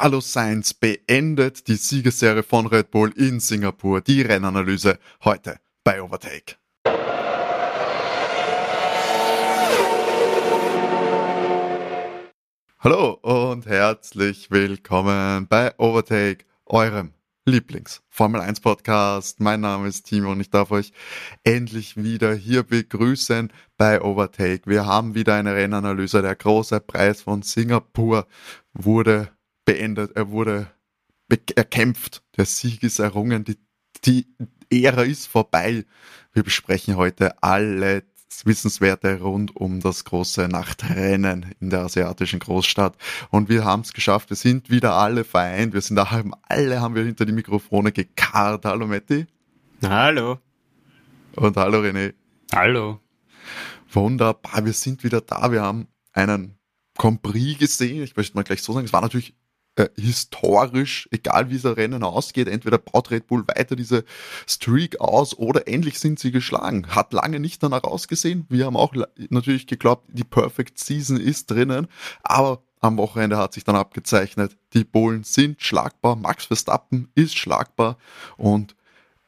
Carlos Sainz beendet die Siegesserie von Red Bull in Singapur. Die Rennanalyse heute bei Overtake. Hallo und herzlich willkommen bei Overtake, eurem Lieblings-Formel 1 Podcast. Mein Name ist Timo und ich darf euch endlich wieder hier begrüßen bei Overtake. Wir haben wieder eine Rennanalyse. Der große Preis von Singapur wurde beendet, er wurde erkämpft, der Sieg ist errungen, die, die Ära ist vorbei. Wir besprechen heute alle Wissenswerte rund um das große Nachtrennen in der asiatischen Großstadt. Und wir haben es geschafft. Wir sind wieder alle vereint. Wir sind daheim. Alle haben wir hinter die Mikrofone gekarrt. Hallo Matti. Hallo. Und hallo René. Hallo. Wunderbar. Wir sind wieder da. Wir haben einen Prix gesehen. Ich möchte mal gleich so sagen. Es war natürlich äh, historisch, egal wie es Rennen ausgeht, entweder baut Red Bull weiter diese Streak aus oder endlich sind sie geschlagen. Hat lange nicht danach ausgesehen. Wir haben auch natürlich geglaubt, die Perfect Season ist drinnen, aber am Wochenende hat sich dann abgezeichnet, die Bullen sind schlagbar, Max Verstappen ist schlagbar und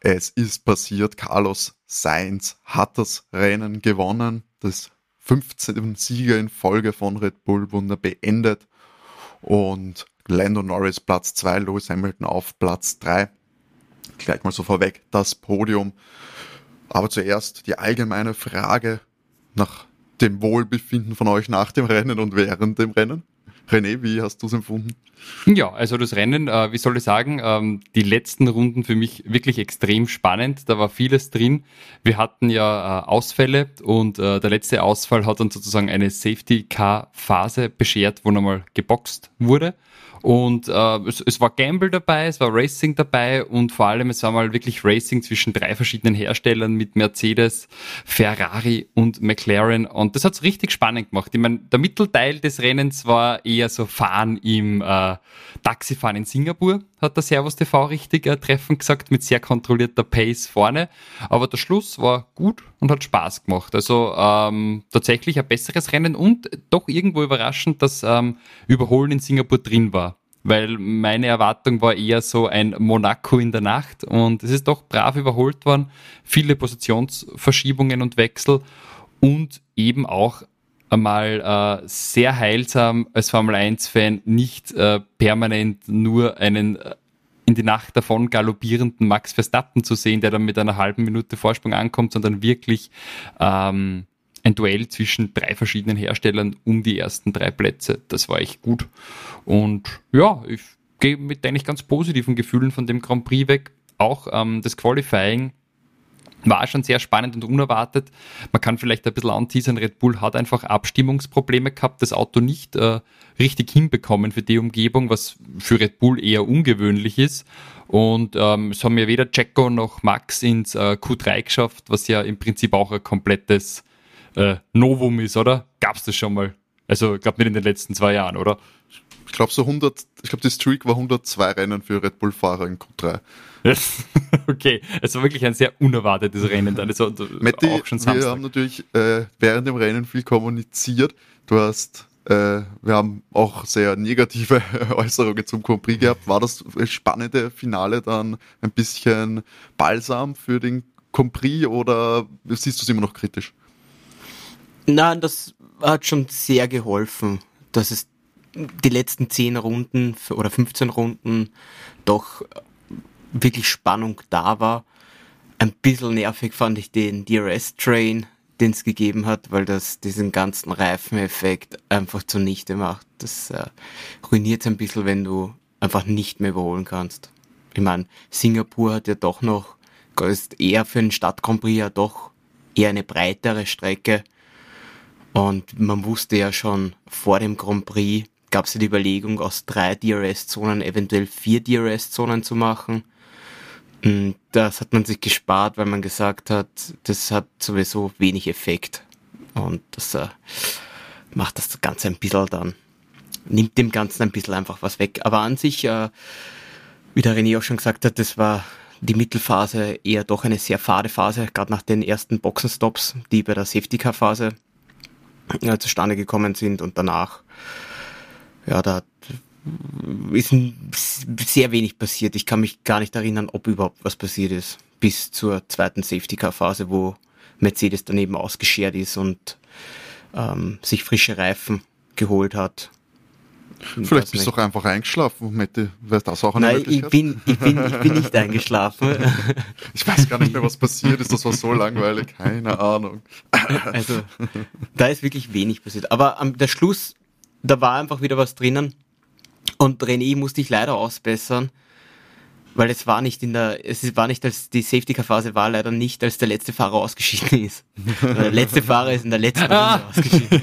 es ist passiert, Carlos Sainz hat das Rennen gewonnen, das 15. Sieger in Folge von Red Bull Wunder beendet und Lando Norris Platz 2, Lewis Hamilton auf Platz 3. Gleich mal so vorweg das Podium. Aber zuerst die allgemeine Frage nach dem Wohlbefinden von euch nach dem Rennen und während dem Rennen. René, wie hast du es empfunden? Ja, also das Rennen, äh, wie soll ich sagen, ähm, die letzten Runden für mich wirklich extrem spannend. Da war vieles drin. Wir hatten ja äh, Ausfälle und äh, der letzte Ausfall hat dann sozusagen eine Safety-Car-Phase beschert, wo nochmal geboxt wurde. Und äh, es, es war Gamble dabei, es war Racing dabei und vor allem es war mal wirklich Racing zwischen drei verschiedenen Herstellern mit Mercedes, Ferrari und McLaren. Und das hat's richtig spannend gemacht. Ich meine, der Mittelteil des Rennens war eher so Fahren im äh, Taxifahren in Singapur, hat der Servus TV richtig äh, treffend gesagt, mit sehr kontrollierter Pace vorne. Aber der Schluss war gut und hat Spaß gemacht. Also ähm, tatsächlich ein besseres Rennen und doch irgendwo überraschend, dass ähm, Überholen in Singapur drin war weil meine Erwartung war eher so ein Monaco in der Nacht und es ist doch brav überholt worden, viele Positionsverschiebungen und Wechsel und eben auch einmal äh, sehr heilsam als Formel 1-Fan nicht äh, permanent nur einen äh, in die Nacht davon galoppierenden Max Verstappen zu sehen, der dann mit einer halben Minute Vorsprung ankommt, sondern wirklich ähm, ein Duell zwischen drei verschiedenen Herstellern um die ersten drei Plätze. Das war echt gut. Und ja, ich gehe mit eigentlich ganz positiven Gefühlen von dem Grand Prix weg. Auch ähm, das Qualifying war schon sehr spannend und unerwartet. Man kann vielleicht ein bisschen anteasern, Red Bull hat einfach Abstimmungsprobleme gehabt, das Auto nicht äh, richtig hinbekommen für die Umgebung, was für Red Bull eher ungewöhnlich ist. Und ähm, es haben ja weder Checo noch Max ins äh, Q3 geschafft, was ja im Prinzip auch ein komplettes äh, Novum ist, oder? Gab es das schon mal? Also, ich glaube nicht in den letzten zwei Jahren, oder? Ich glaube so 100, ich glaube die Streak war 102 Rennen für Red Bull Fahrer in Q3. okay, es war wirklich ein sehr unerwartetes Rennen dann. Also, Matti, auch schon wir haben natürlich äh, während dem Rennen viel kommuniziert. Du hast, äh, wir haben auch sehr negative Äußerungen zum Grand Prix gehabt. War das spannende Finale dann ein bisschen balsam für den Grand Prix oder siehst du es immer noch kritisch? Nein, das hat schon sehr geholfen, dass es die letzten 10 Runden oder 15 Runden doch wirklich Spannung da war. Ein bisschen nervig fand ich den DRS-Train, den es gegeben hat, weil das diesen ganzen Reifeneffekt einfach zunichte macht. Das äh, ruiniert ein bisschen, wenn du einfach nicht mehr überholen kannst. Ich meine, Singapur hat ja doch noch, ist eher für einen Stadt Grand Prix ja doch eher eine breitere Strecke und man wusste ja schon vor dem Grand Prix, gab es ja die Überlegung, aus drei DRS-Zonen eventuell vier DRS-Zonen zu machen. Und das hat man sich gespart, weil man gesagt hat, das hat sowieso wenig Effekt. Und das äh, macht das Ganze ein bisschen dann, nimmt dem Ganzen ein bisschen einfach was weg. Aber an sich, äh, wie der René auch schon gesagt hat, das war die Mittelphase eher doch eine sehr fade Phase, gerade nach den ersten Boxenstops, die bei der Safety-Car-Phase äh, zustande gekommen sind und danach, ja, da ist sehr wenig passiert. Ich kann mich gar nicht erinnern, ob überhaupt was passiert ist. Bis zur zweiten Safety-Car-Phase, wo Mercedes daneben ausgeschert ist und ähm, sich frische Reifen geholt hat. Vielleicht bist du doch einfach eingeschlafen, Mette. Wäre das auch eine Nein, ich bin, ich, bin, ich bin nicht eingeschlafen. ich weiß gar nicht mehr, was passiert ist. Das war so langweilig. Keine Ahnung. also, da ist wirklich wenig passiert. Aber am der Schluss, da war einfach wieder was drinnen. Und René musste ich leider ausbessern weil es war nicht in der, es war nicht als die Safety Car Phase war leider nicht, als der letzte Fahrer ausgeschieden ist. der letzte Fahrer ist in der letzten Runde ah. ausgeschieden.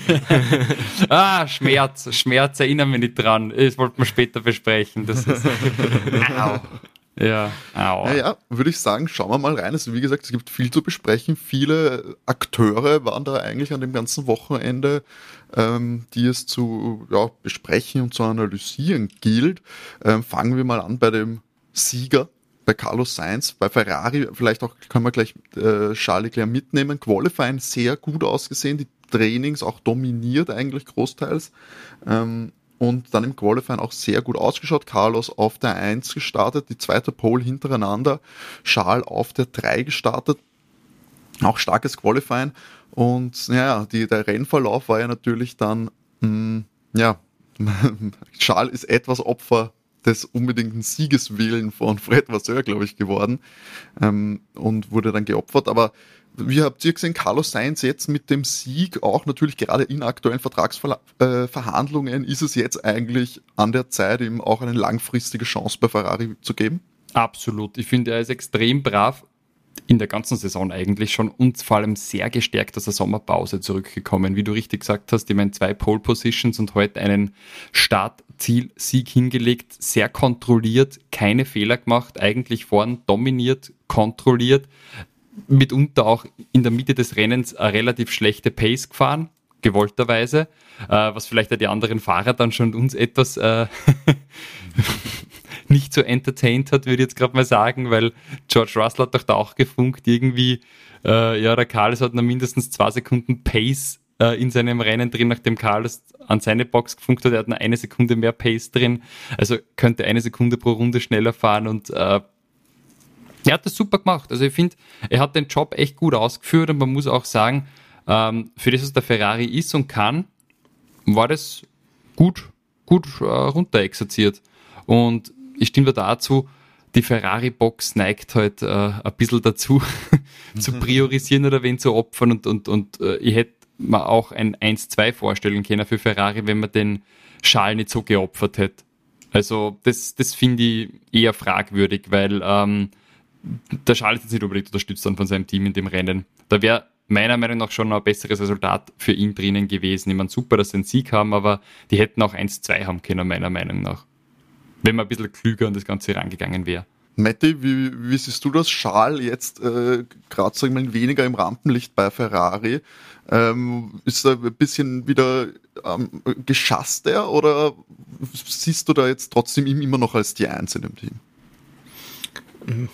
ah, Schmerz, Schmerz, erinnern wir nicht dran. Das wollten wir später besprechen. Das ist, au. Ja, au. Naja, würde ich sagen, schauen wir mal rein. Also wie gesagt, es gibt viel zu besprechen. Viele Akteure waren da eigentlich an dem ganzen Wochenende, ähm, die es zu ja, besprechen und zu analysieren gilt. Ähm, fangen wir mal an bei dem Sieger bei Carlos Sainz, bei Ferrari, vielleicht auch können wir gleich äh, Charles Leclerc mitnehmen, Qualifying sehr gut ausgesehen, die Trainings auch dominiert eigentlich großteils. Ähm, und dann im Qualifying auch sehr gut ausgeschaut. Carlos auf der 1 gestartet, die zweite Pole hintereinander, Charles auf der 3 gestartet, auch starkes Qualifying. Und ja, die, der Rennverlauf war ja natürlich dann, mh, mm, ja, Charles ist etwas Opfer des unbedingten Siegeswillen von Fred Vasseur, glaube ich, geworden ähm, und wurde dann geopfert. Aber wie habt ihr gesehen, Carlos Sainz jetzt mit dem Sieg, auch natürlich gerade in aktuellen Vertragsverhandlungen, ist es jetzt eigentlich an der Zeit, ihm auch eine langfristige Chance bei Ferrari zu geben? Absolut. Ich finde, er ist extrem brav in der ganzen Saison eigentlich schon und vor allem sehr gestärkt aus der Sommerpause zurückgekommen. Wie du richtig gesagt hast, ich meine zwei Pole Positions und heute einen Startzielsieg hingelegt, sehr kontrolliert, keine Fehler gemacht, eigentlich vorn dominiert, kontrolliert, mitunter auch in der Mitte des Rennens eine relativ schlechte Pace gefahren, gewollterweise, äh, was vielleicht die anderen Fahrer dann schon uns etwas äh, nicht so entertained hat, würde ich jetzt gerade mal sagen, weil George Russell hat doch da auch gefunkt, irgendwie, äh, ja, der Carlos hat noch mindestens zwei Sekunden Pace äh, in seinem Rennen drin, nachdem Carlos an seine Box gefunkt hat, er hat noch eine Sekunde mehr Pace drin, also könnte eine Sekunde pro Runde schneller fahren und äh, er hat das super gemacht. Also ich finde, er hat den Job echt gut ausgeführt und man muss auch sagen, ähm, für das, was der Ferrari ist und kann, war das gut, gut äh, runterexerziert. Und ich stimme dazu, die Ferrari-Box neigt halt äh, ein bisschen dazu, zu mhm. priorisieren oder wen zu opfern und, und, und äh, ich hätte mir auch ein 1-2 vorstellen können für Ferrari, wenn man den Schal nicht so geopfert hätte. Also das, das finde ich eher fragwürdig, weil ähm, der Schal ist jetzt nicht unbedingt unterstützt dann von seinem Team in dem Rennen. Da wäre meiner Meinung nach schon ein besseres Resultat für ihn drinnen gewesen. Ich meine, super, dass sie einen Sieg haben, aber die hätten auch 1-2 haben können, meiner Meinung nach wenn man ein bisschen klüger an das Ganze rangegangen wäre. Matti, wie, wie siehst du das? Schal jetzt äh, gerade sagen wir weniger im Rampenlicht bei Ferrari. Ähm, ist er ein bisschen wieder ähm, geschasst er oder siehst du da jetzt trotzdem ihm immer noch als die Eins in dem Team?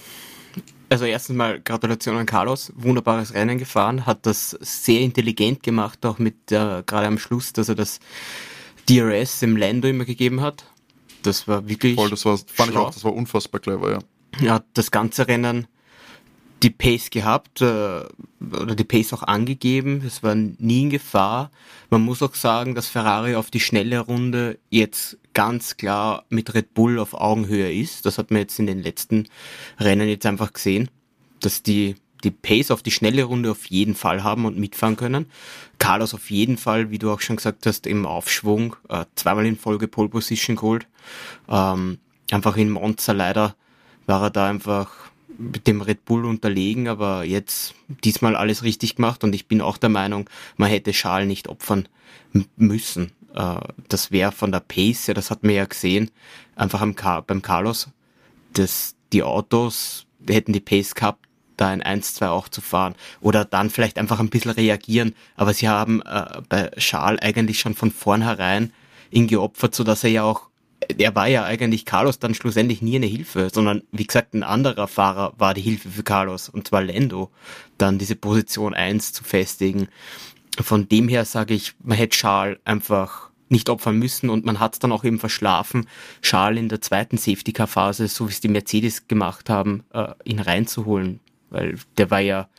Also erstens mal Gratulation an Carlos, wunderbares Rennen gefahren, hat das sehr intelligent gemacht, auch mit äh, gerade am Schluss, dass er das DRS im Lando immer gegeben hat das war wirklich. Voll, das war, fand ich auch, das war unfassbar clever, ja. Ja, das ganze Rennen die Pace gehabt äh, oder die Pace auch angegeben. Es war nie in Gefahr. Man muss auch sagen, dass Ferrari auf die schnelle Runde jetzt ganz klar mit Red Bull auf Augenhöhe ist. Das hat man jetzt in den letzten Rennen jetzt einfach gesehen, dass die die Pace auf die schnelle Runde auf jeden Fall haben und mitfahren können. Carlos auf jeden Fall, wie du auch schon gesagt hast, im Aufschwung, äh, zweimal in Folge Pole Position geholt. Ähm, einfach in Monza leider war er da einfach mit dem Red Bull unterlegen, aber jetzt diesmal alles richtig gemacht und ich bin auch der Meinung, man hätte Schal nicht opfern müssen. Äh, das wäre von der Pace, ja, das hat man ja gesehen, einfach am Car beim Carlos, dass die Autos hätten die Pace gehabt, da ein 1-2 auch zu fahren oder dann vielleicht einfach ein bisschen reagieren. Aber sie haben äh, bei Schal eigentlich schon von vornherein ihn geopfert, so dass er ja auch, er war ja eigentlich Carlos dann schlussendlich nie eine Hilfe, sondern wie gesagt, ein anderer Fahrer war die Hilfe für Carlos und zwar Lando, dann diese Position 1 zu festigen. Von dem her sage ich, man hätte Schal einfach nicht opfern müssen und man hat es dann auch eben verschlafen, Charles in der zweiten Safety-Car-Phase, so wie es die Mercedes gemacht haben, äh, ihn reinzuholen. Weil der war ja,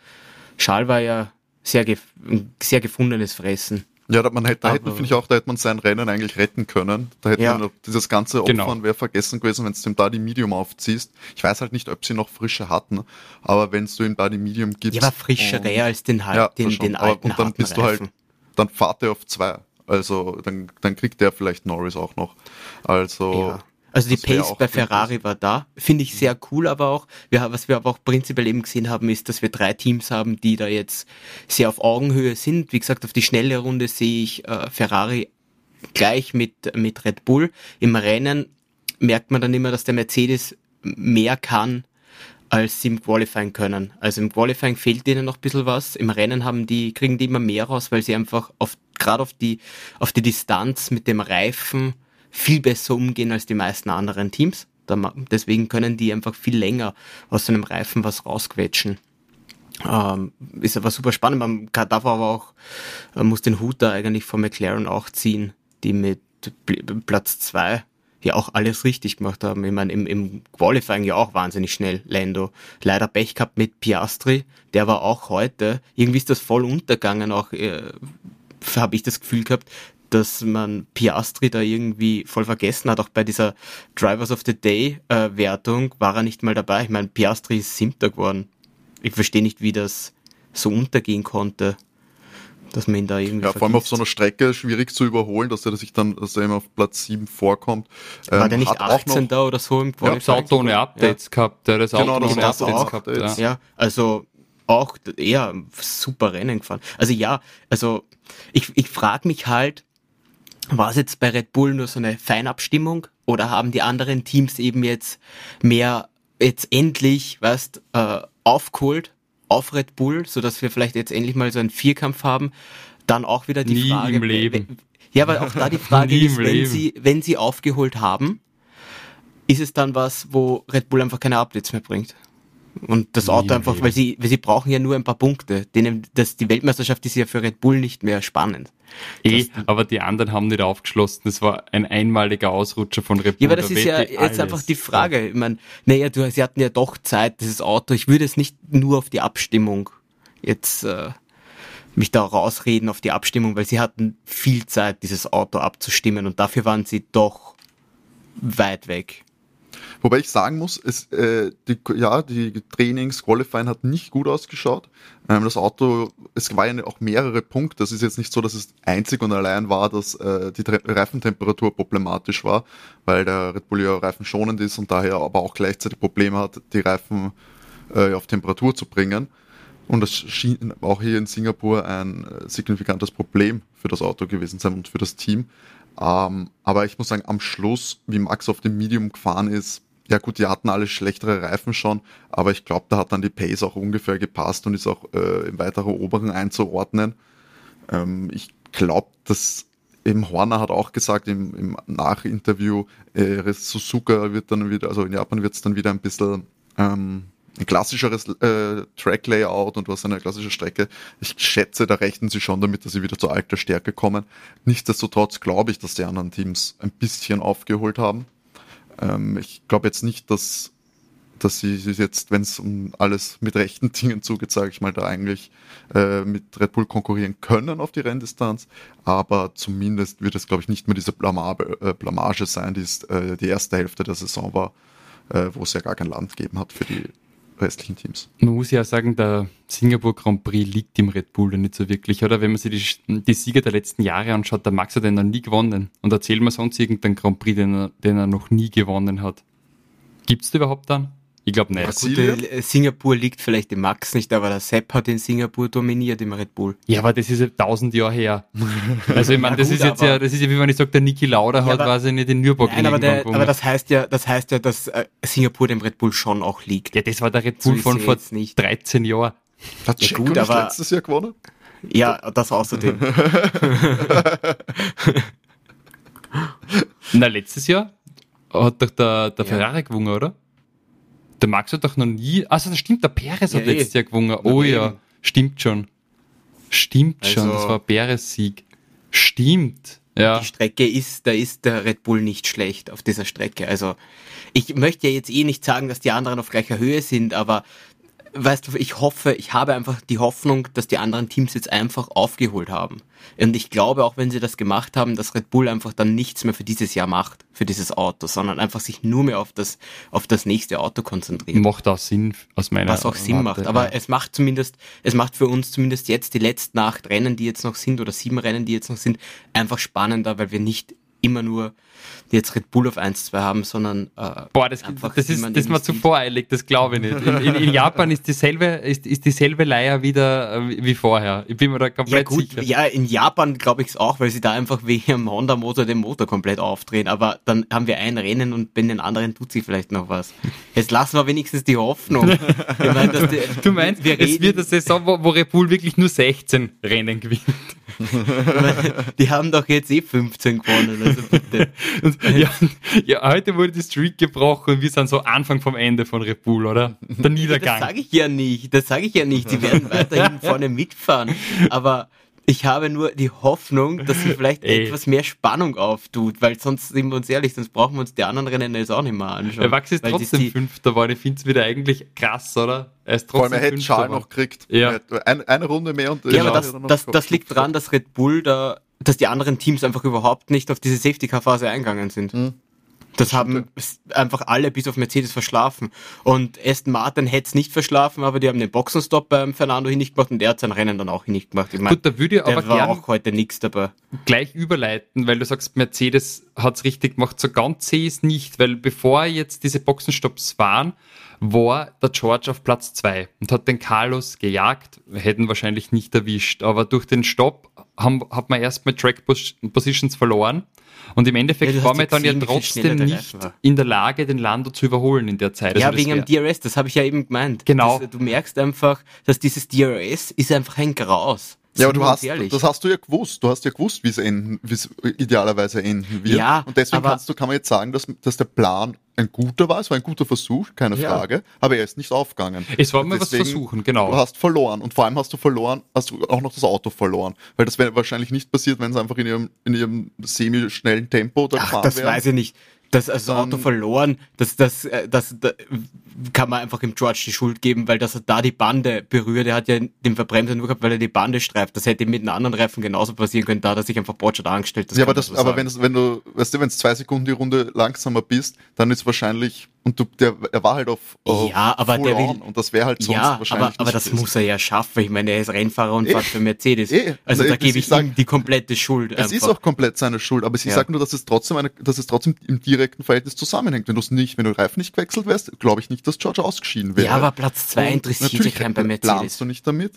Charles war ja sehr, gef sehr gefundenes Fressen. Ja, da, man hätte, da hätte man, finde ich auch, da hätte man sein Rennen eigentlich retten können. Da hätte ja. man dieses ganze Opfern genau. wäre vergessen gewesen, wenn du ihm da die Medium aufziehst. Ich weiß halt nicht, ob sie noch frische hatten, aber wenn du ihm da die Medium gibst. Ja, aber frischer als den, halt, ja, den, den, den alten Und dann bist du halt, dann fahrt er auf zwei. Also dann, dann kriegt der vielleicht Norris auch noch. Also. Ja. Also die Pace bei Ferrari war da, finde ich sehr cool, aber auch, wir, was wir aber auch prinzipiell eben gesehen haben, ist, dass wir drei Teams haben, die da jetzt sehr auf Augenhöhe sind. Wie gesagt, auf die schnelle Runde sehe ich äh, Ferrari gleich mit, mit Red Bull. Im Rennen merkt man dann immer, dass der Mercedes mehr kann, als sie im Qualifying können. Also im Qualifying fehlt ihnen noch ein bisschen was. Im Rennen haben die, kriegen die immer mehr raus, weil sie einfach auf, gerade auf die, auf die Distanz mit dem Reifen viel besser umgehen als die meisten anderen Teams. Deswegen können die einfach viel länger aus so einem Reifen was rausquetschen. Ähm, ist aber super spannend. Man darf aber auch, man muss den Hut da eigentlich von McLaren auch ziehen, die mit Platz zwei ja auch alles richtig gemacht haben. Ich meine, im, im Qualifying ja auch wahnsinnig schnell, Lando. Leider Pech gehabt mit Piastri, der war auch heute, irgendwie ist das voll untergegangen, auch äh, habe ich das Gefühl gehabt, dass man Piastri da irgendwie voll vergessen hat. Auch bei dieser Drivers of the Day äh, Wertung war er nicht mal dabei. Ich meine, Piastri ist siebter geworden. Ich verstehe nicht, wie das so untergehen konnte, dass man ihn da irgendwie. Ja, vor allem auf so einer Strecke schwierig zu überholen, dass er sich dann, dass er immer auf Platz 7 vorkommt. War ähm, der nicht 18. da oder so im Qualifying? Ja, das Auto ohne Updates ja. gehabt, der das genau, Auto ohne Updates gehabt. Ja. ja, also auch eher super Rennen gefahren. Also ja, also ich, ich frage mich halt, war es jetzt bei Red Bull nur so eine Feinabstimmung oder haben die anderen Teams eben jetzt mehr jetzt endlich, weißt, äh, aufgeholt auf Red Bull, so dass wir vielleicht jetzt endlich mal so einen Vierkampf haben? Dann auch wieder die Nie Frage. Im Leben. Ja, aber auch da die Frage ist, wenn sie, wenn sie aufgeholt haben, ist es dann was, wo Red Bull einfach keine Updates mehr bringt? Und das Auto einfach, weil sie, weil sie brauchen ja nur ein paar Punkte. Denen, das, die Weltmeisterschaft ist ja für Red Bull nicht mehr spannend. Eh, aber die anderen haben nicht aufgeschlossen. Das war ein einmaliger Ausrutscher von Bull. Ja, aber das da ist ja jetzt alles. einfach die Frage. Ich meine, naja, du, sie hatten ja doch Zeit, dieses Auto. Ich würde es nicht nur auf die Abstimmung jetzt äh, mich da rausreden auf die Abstimmung, weil sie hatten viel Zeit, dieses Auto abzustimmen und dafür waren sie doch weit weg. Wobei ich sagen muss, es, äh, die, ja, die Trainings, Qualifying hat nicht gut ausgeschaut. Ähm, das Auto, es war ja auch mehrere Punkte. Das ist jetzt nicht so, dass es einzig und allein war, dass äh, die Reifentemperatur problematisch war, weil der Red Bull ja reifenschonend ist und daher aber auch gleichzeitig Probleme hat, die Reifen äh, auf Temperatur zu bringen. Und das schien auch hier in Singapur ein äh, signifikantes Problem für das Auto gewesen sein und für das Team. Ähm, aber ich muss sagen, am Schluss, wie Max auf dem Medium gefahren ist, ja gut, die hatten alle schlechtere Reifen schon, aber ich glaube, da hat dann die Pace auch ungefähr gepasst und ist auch äh, im weiteren oberen einzuordnen. Ähm, ich glaube, dass eben Horner hat auch gesagt im, im Nachinterview, äh, Suzuka wird dann wieder, also in Japan wird es dann wieder ein bisschen ähm, ein klassischeres äh, Track-Layout und hast eine klassische Strecke. Ich schätze, da rechnen sie schon damit, dass sie wieder zur alter Stärke kommen. Nichtsdestotrotz glaube ich, dass die anderen Teams ein bisschen aufgeholt haben. Ähm, ich glaube jetzt nicht, dass, dass sie jetzt, wenn es um alles mit rechten Dingen zugeht, sage ich mal, da eigentlich äh, mit Red Bull konkurrieren können auf die Renndistanz. Aber zumindest wird es, glaube ich, nicht mehr diese Blamage, äh, Blamage sein, die es äh, die erste Hälfte der Saison war, äh, wo es ja gar kein Land gegeben hat für die restlichen Teams. Man muss ja sagen, der Singapur Grand Prix liegt im Red Bull nicht so wirklich, oder? Wenn man sich die, die Sieger der letzten Jahre anschaut, der Max hat den noch nie gewonnen. Und erzähl mir sonst irgendeinen Grand Prix, den er, den er noch nie gewonnen hat. Gibt's da überhaupt dann? Ich glaube nicht. Gut, äh, Singapur liegt vielleicht im Max nicht, aber der Sepp hat in Singapur dominiert im Red Bull. Ja, aber das ist ja tausend Jahre her. Also ich meine, das gut, ist jetzt ja, das ist ja wie wenn ich sage, der Niki Lauda ja, hat, aber, weiß ich nicht, den Nürburgring Nein, aber, der, aber das heißt ja, das heißt ja, dass äh, Singapur dem Red Bull schon auch liegt. Ja, das war der Red Bull so von vor nicht. 13 Jahren. Hat ja, gut, aber, letztes Jahr gewonnen? Ja, das außerdem. Na, letztes Jahr hat doch der, der Ferrari gewonnen, oder? Der Max hat doch noch nie. Also das stimmt, der Perez ja, hat letztes Jahr gewonnen. Oh ja, eben. stimmt schon. Stimmt also, schon, das war Perez Sieg. Stimmt. Ja. Die Strecke ist, da ist der Red Bull nicht schlecht auf dieser Strecke. Also ich möchte ja jetzt eh nicht sagen, dass die anderen auf gleicher Höhe sind, aber weißt du, ich hoffe, ich habe einfach die Hoffnung, dass die anderen Teams jetzt einfach aufgeholt haben. Und ich glaube, auch wenn sie das gemacht haben, dass Red Bull einfach dann nichts mehr für dieses Jahr macht, für dieses Auto, sondern einfach sich nur mehr auf das, auf das nächste Auto konzentriert. Macht auch Sinn aus meiner Was auch Sinn Warte, macht. Aber ja. es macht zumindest, es macht für uns zumindest jetzt die letzten acht Rennen, die jetzt noch sind, oder sieben Rennen, die jetzt noch sind, einfach spannender, weil wir nicht immer nur jetzt Red Bull auf 1, 2 haben, sondern äh, Boah, das, das ist das mir zu voreilig, das glaube ich nicht. In, in, in, Japan ist dieselbe, ist, ist dieselbe Leier wieder äh, wie vorher. Ich bin mir da komplett ja, gut, sicher. Ja, in Japan glaube ich es auch, weil sie da einfach wegen dem Honda-Motor den Motor komplett aufdrehen. Aber dann haben wir ein Rennen und bei den anderen tut sich vielleicht noch was. Jetzt lassen wir wenigstens die Hoffnung. meine, die, du meinst, wir es wird eine Saison, wo, wo Red Bull wirklich nur 16 Rennen gewinnt. die haben doch jetzt eh 15 gewonnen. Also bitte. ja, ja, heute wurde die Streak gebrochen und wir sind so Anfang vom Ende von Red Bull, oder? Der Niedergang. Das sage ich ja nicht. Das sage ich ja nicht. Sie werden weiterhin vorne mitfahren. Aber ich habe nur die Hoffnung, dass sie vielleicht Ey. etwas mehr Spannung auftut, weil sonst sind wir uns ehrlich, sonst brauchen wir uns die anderen Rennen jetzt auch nicht mehr anschauen. Der Wachs ist trotzdem die... Fünfter war. Ich finde es wieder eigentlich krass, oder? Er ist trotzdem Vor allem, er hätte Schal noch gekriegt. Ja. Eine, eine Runde mehr und Ja, aber das, das, das liegt daran, dass Red Bull da, dass die anderen Teams einfach überhaupt nicht auf diese Safety-Car-Phase eingegangen sind. Mhm. Das haben einfach alle bis auf Mercedes verschlafen. Und Aston Martin hätte es nicht verschlafen, aber die haben den Boxenstopp beim Fernando hin nicht gemacht und der hat sein Rennen dann auch hin nicht gemacht. Ich mein, Gut, da würde ich aber war auch heute nichts dabei. Gleich überleiten, weil du sagst, Mercedes hat es richtig gemacht. So ganz sehe ich es nicht, weil bevor jetzt diese Boxenstopps waren, war der George auf Platz zwei und hat den Carlos gejagt, hätten wahrscheinlich nicht erwischt, aber durch den Stopp haben, hat man erst mit Track Positions verloren und im Endeffekt ja, war man dann ja trotzdem nicht in der Lage, den Lando zu überholen in der Zeit. Ja, also wegen dem DRS, das habe ich ja eben gemeint. Genau. Das, du merkst einfach, dass dieses DRS ist einfach ein Graus. Ja, aber du hast, ehrlich. das hast du ja gewusst. Du hast ja gewusst, wie es enden, wie es idealerweise enden wird. Ja, und deswegen kannst du, kann man jetzt sagen, dass, dass der Plan ein guter war. Es war ein guter Versuch, keine ja. Frage. Aber er ist nicht aufgegangen. Es war mal was versuchen, genau. Du hast verloren. Und vor allem hast du verloren, hast du auch noch das Auto verloren. Weil das wäre wahrscheinlich nicht passiert, wenn es einfach in ihrem, in ihrem semi-schnellen Tempo da Ach, das wären. weiß ich nicht das also Auto verloren, das, das, äh, das, das, kann man einfach im George die Schuld geben, weil das hat da die Bande berührt. Er hat ja den Verbremser nur gehabt, weil er die Bande streift. Das hätte mit einem anderen Reifen genauso passieren können, da hat er sich einfach Porsche da angestellt. ja, aber, das, so aber wenn, wenn du, weißt du, wenn es zwei Sekunden die Runde langsamer bist, dann ist wahrscheinlich und du, der, er war halt auf, auf ja, aber der will, und das wäre halt sonst ja, wahrscheinlich aber, aber das ist. muss er ja schaffen. Ich meine, er ist Rennfahrer und fährt für Mercedes. Eh, also, also da gebe ich ihm die komplette Schuld. Es einfach. ist auch komplett seine Schuld, aber ich ja. sage nur, dass es trotzdem eine, dass es trotzdem im direkten Verhältnis zusammenhängt. Wenn du es nicht, wenn du Reifen nicht gewechselt wärst, glaube ich nicht, dass George ausgeschieden wäre. Ja, aber Platz zwei interessiert sich kein bei Mercedes. Planst du nicht damit?